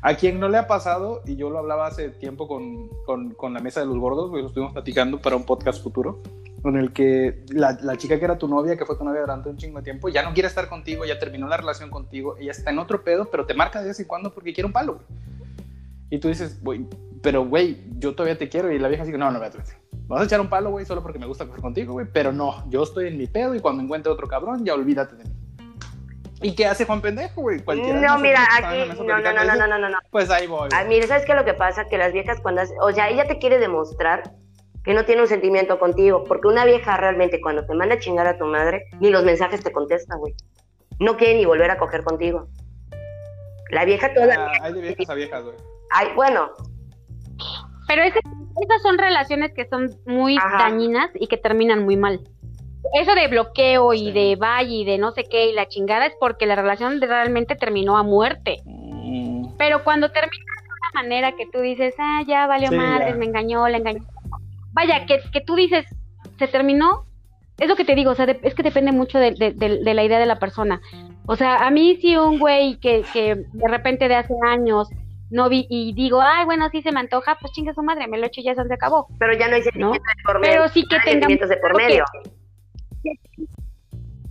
A quien no le ha pasado, y yo lo hablaba hace tiempo con, con, con la mesa de los gordos, güey, lo estuvimos platicando para un podcast futuro. Con el que la, la, chica que era tu novia, que fue tu novia durante un chingo de tiempo, ya no quiere estar contigo, ya terminó la relación contigo, ella está en otro pedo, pero te marca de vez en cuando porque quiere un palo, güey. Y tú dices, güey, pero güey, yo todavía te quiero. Y la vieja dice, no, no, vete. Vas a echar un palo, güey, solo porque me gusta coger contigo, güey. Pero no, yo estoy en mi pedo y cuando encuentre otro cabrón, ya olvídate de mí. ¿Y qué hace Juan Pendejo, güey? Cualquiera. No, mira, aquí. No, no, no, no, no, no, no. Pues ahí voy. Ah, mira, ¿sabes qué es lo que pasa? Que las viejas cuando. O sea, ella te quiere demostrar que no tiene un sentimiento contigo. Porque una vieja realmente cuando te manda a chingar a tu madre, ni los mensajes te contesta, güey. No quiere ni volver a coger contigo. La vieja toda. Ah, hay de viejas a viejas, güey. Ay, bueno, pero esas son relaciones que son muy dañinas y que terminan muy mal. Eso de bloqueo y de valle y de no sé qué y la chingada es porque la relación realmente terminó a muerte. Mm. Pero cuando termina de una manera que tú dices, ah, ya valió madre, me engañó, le engañó. Vaya, que, que tú dices, se terminó, es lo que te digo, o sea, es que depende mucho de, de, la idea de la persona. O sea, a mí si un güey que, que de repente de hace años no vi y digo, ay, bueno, sí se me antoja, pues chinga su madre, me lo echo y ya se acabó. Pero ya no hay sentimientos de por medio. Pero sí que tenga de por medio.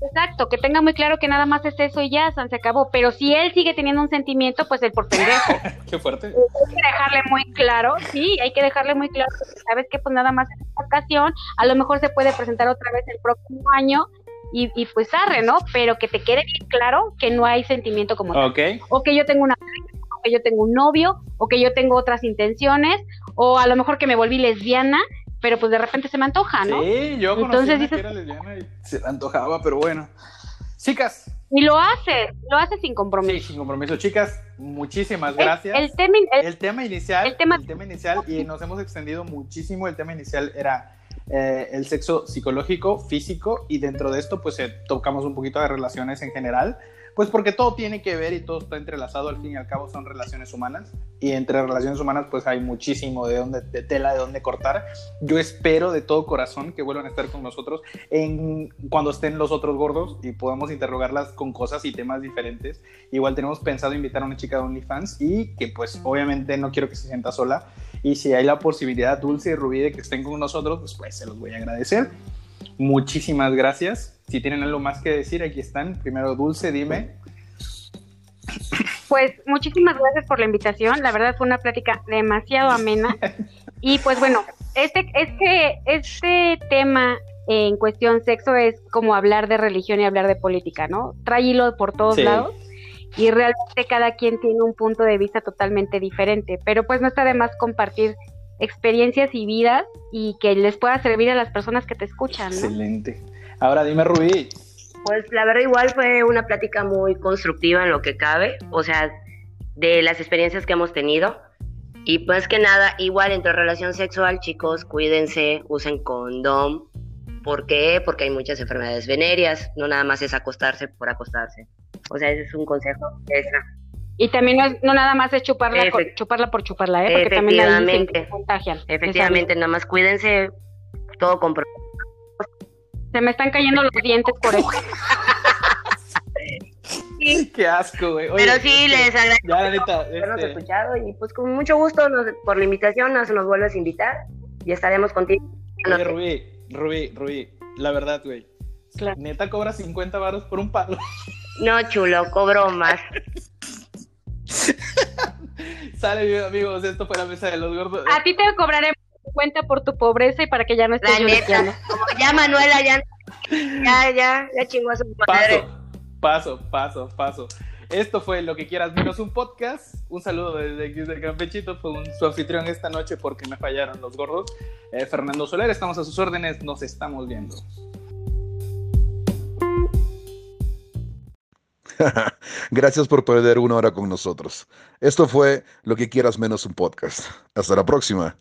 Exacto, que tenga muy claro que nada más es eso y ya, se acabó. Pero si él sigue teniendo un sentimiento, pues el por pendejo. Qué fuerte. Hay que dejarle muy claro, sí, hay que dejarle muy claro, sabes que pues nada más en esta ocasión, a lo mejor se puede presentar otra vez el próximo año y, y, pues arre, ¿no? Pero que te quede bien claro que no hay sentimiento como tal. O que yo tengo una que yo tengo un novio o que yo tengo otras intenciones o a lo mejor que me volví lesbiana, pero pues de repente se me antoja, ¿no? Sí, yo Entonces, dices, que era lesbiana y se me antojaba, pero bueno. Chicas. Y lo hace, lo hace sin compromiso. Sí, sin compromiso. Chicas, muchísimas gracias. El, tema, el, tema inicial, el tema, el tema inicial, y nos hemos extendido muchísimo, el tema inicial era eh, el sexo psicológico, físico, y dentro de esto pues eh, tocamos un poquito de relaciones en general. Pues porque todo tiene que ver y todo está entrelazado, al fin y al cabo son relaciones humanas y entre relaciones humanas pues hay muchísimo de, donde, de tela de dónde cortar. Yo espero de todo corazón que vuelvan a estar con nosotros en, cuando estén los otros gordos y podamos interrogarlas con cosas y temas diferentes. Igual tenemos pensado invitar a una chica de OnlyFans y que pues obviamente no quiero que se sienta sola y si hay la posibilidad Dulce y Rubí de que estén con nosotros pues, pues se los voy a agradecer. Muchísimas gracias. Si tienen algo más que decir, aquí están. Primero, Dulce, dime. Pues muchísimas gracias por la invitación. La verdad fue una plática demasiado amena. Y pues bueno, este, este, este tema en cuestión sexo es como hablar de religión y hablar de política, ¿no? Trae hilo por todos lados y realmente cada quien tiene un punto de vista totalmente diferente, pero pues no está de más compartir experiencias y vidas y que les pueda servir a las personas que te escuchan. Excelente. Ahora dime, Rubí. Pues la verdad igual fue una plática muy constructiva en lo que cabe, o sea, de las experiencias que hemos tenido. Y pues que nada, igual entre relación sexual, chicos, cuídense, usen condón. ¿Por qué? Porque hay muchas enfermedades venéreas, no nada más es acostarse por acostarse. O sea, ese es un consejo extra. Y también no, no nada más es chuparla, por, chuparla por chuparla, ¿eh? Porque también ahí se contagian. Efectivamente, nada más cuídense todo con Se me están cayendo los dientes por eso. Qué asco, güey. Pero sí, les agradezco ya, neta, este escuchado y pues con mucho gusto por la invitación nos, nos vuelves a invitar y estaremos contigo. Oye, Rubí, Rubí, Rubí, la verdad, güey. Neta cobra 50 baros por un palo. No, chulo, cobro más. Sale amigos, esto fue la mesa de los gordos. A ti te cobraré cuenta por tu pobreza y para que ya no estés llorando. Como ya Manuela ya ya ya ya chingó a su madre. Paso, paso, paso, paso. Esto fue Lo que quieras menos un podcast. Un saludo desde aquí de Campechito. Fue un, su anfitrión esta noche porque me fallaron los gordos. Eh, Fernando Soler, estamos a sus órdenes. Nos estamos viendo. Gracias por perder una hora con nosotros. Esto fue Lo que quieras menos un podcast. Hasta la próxima.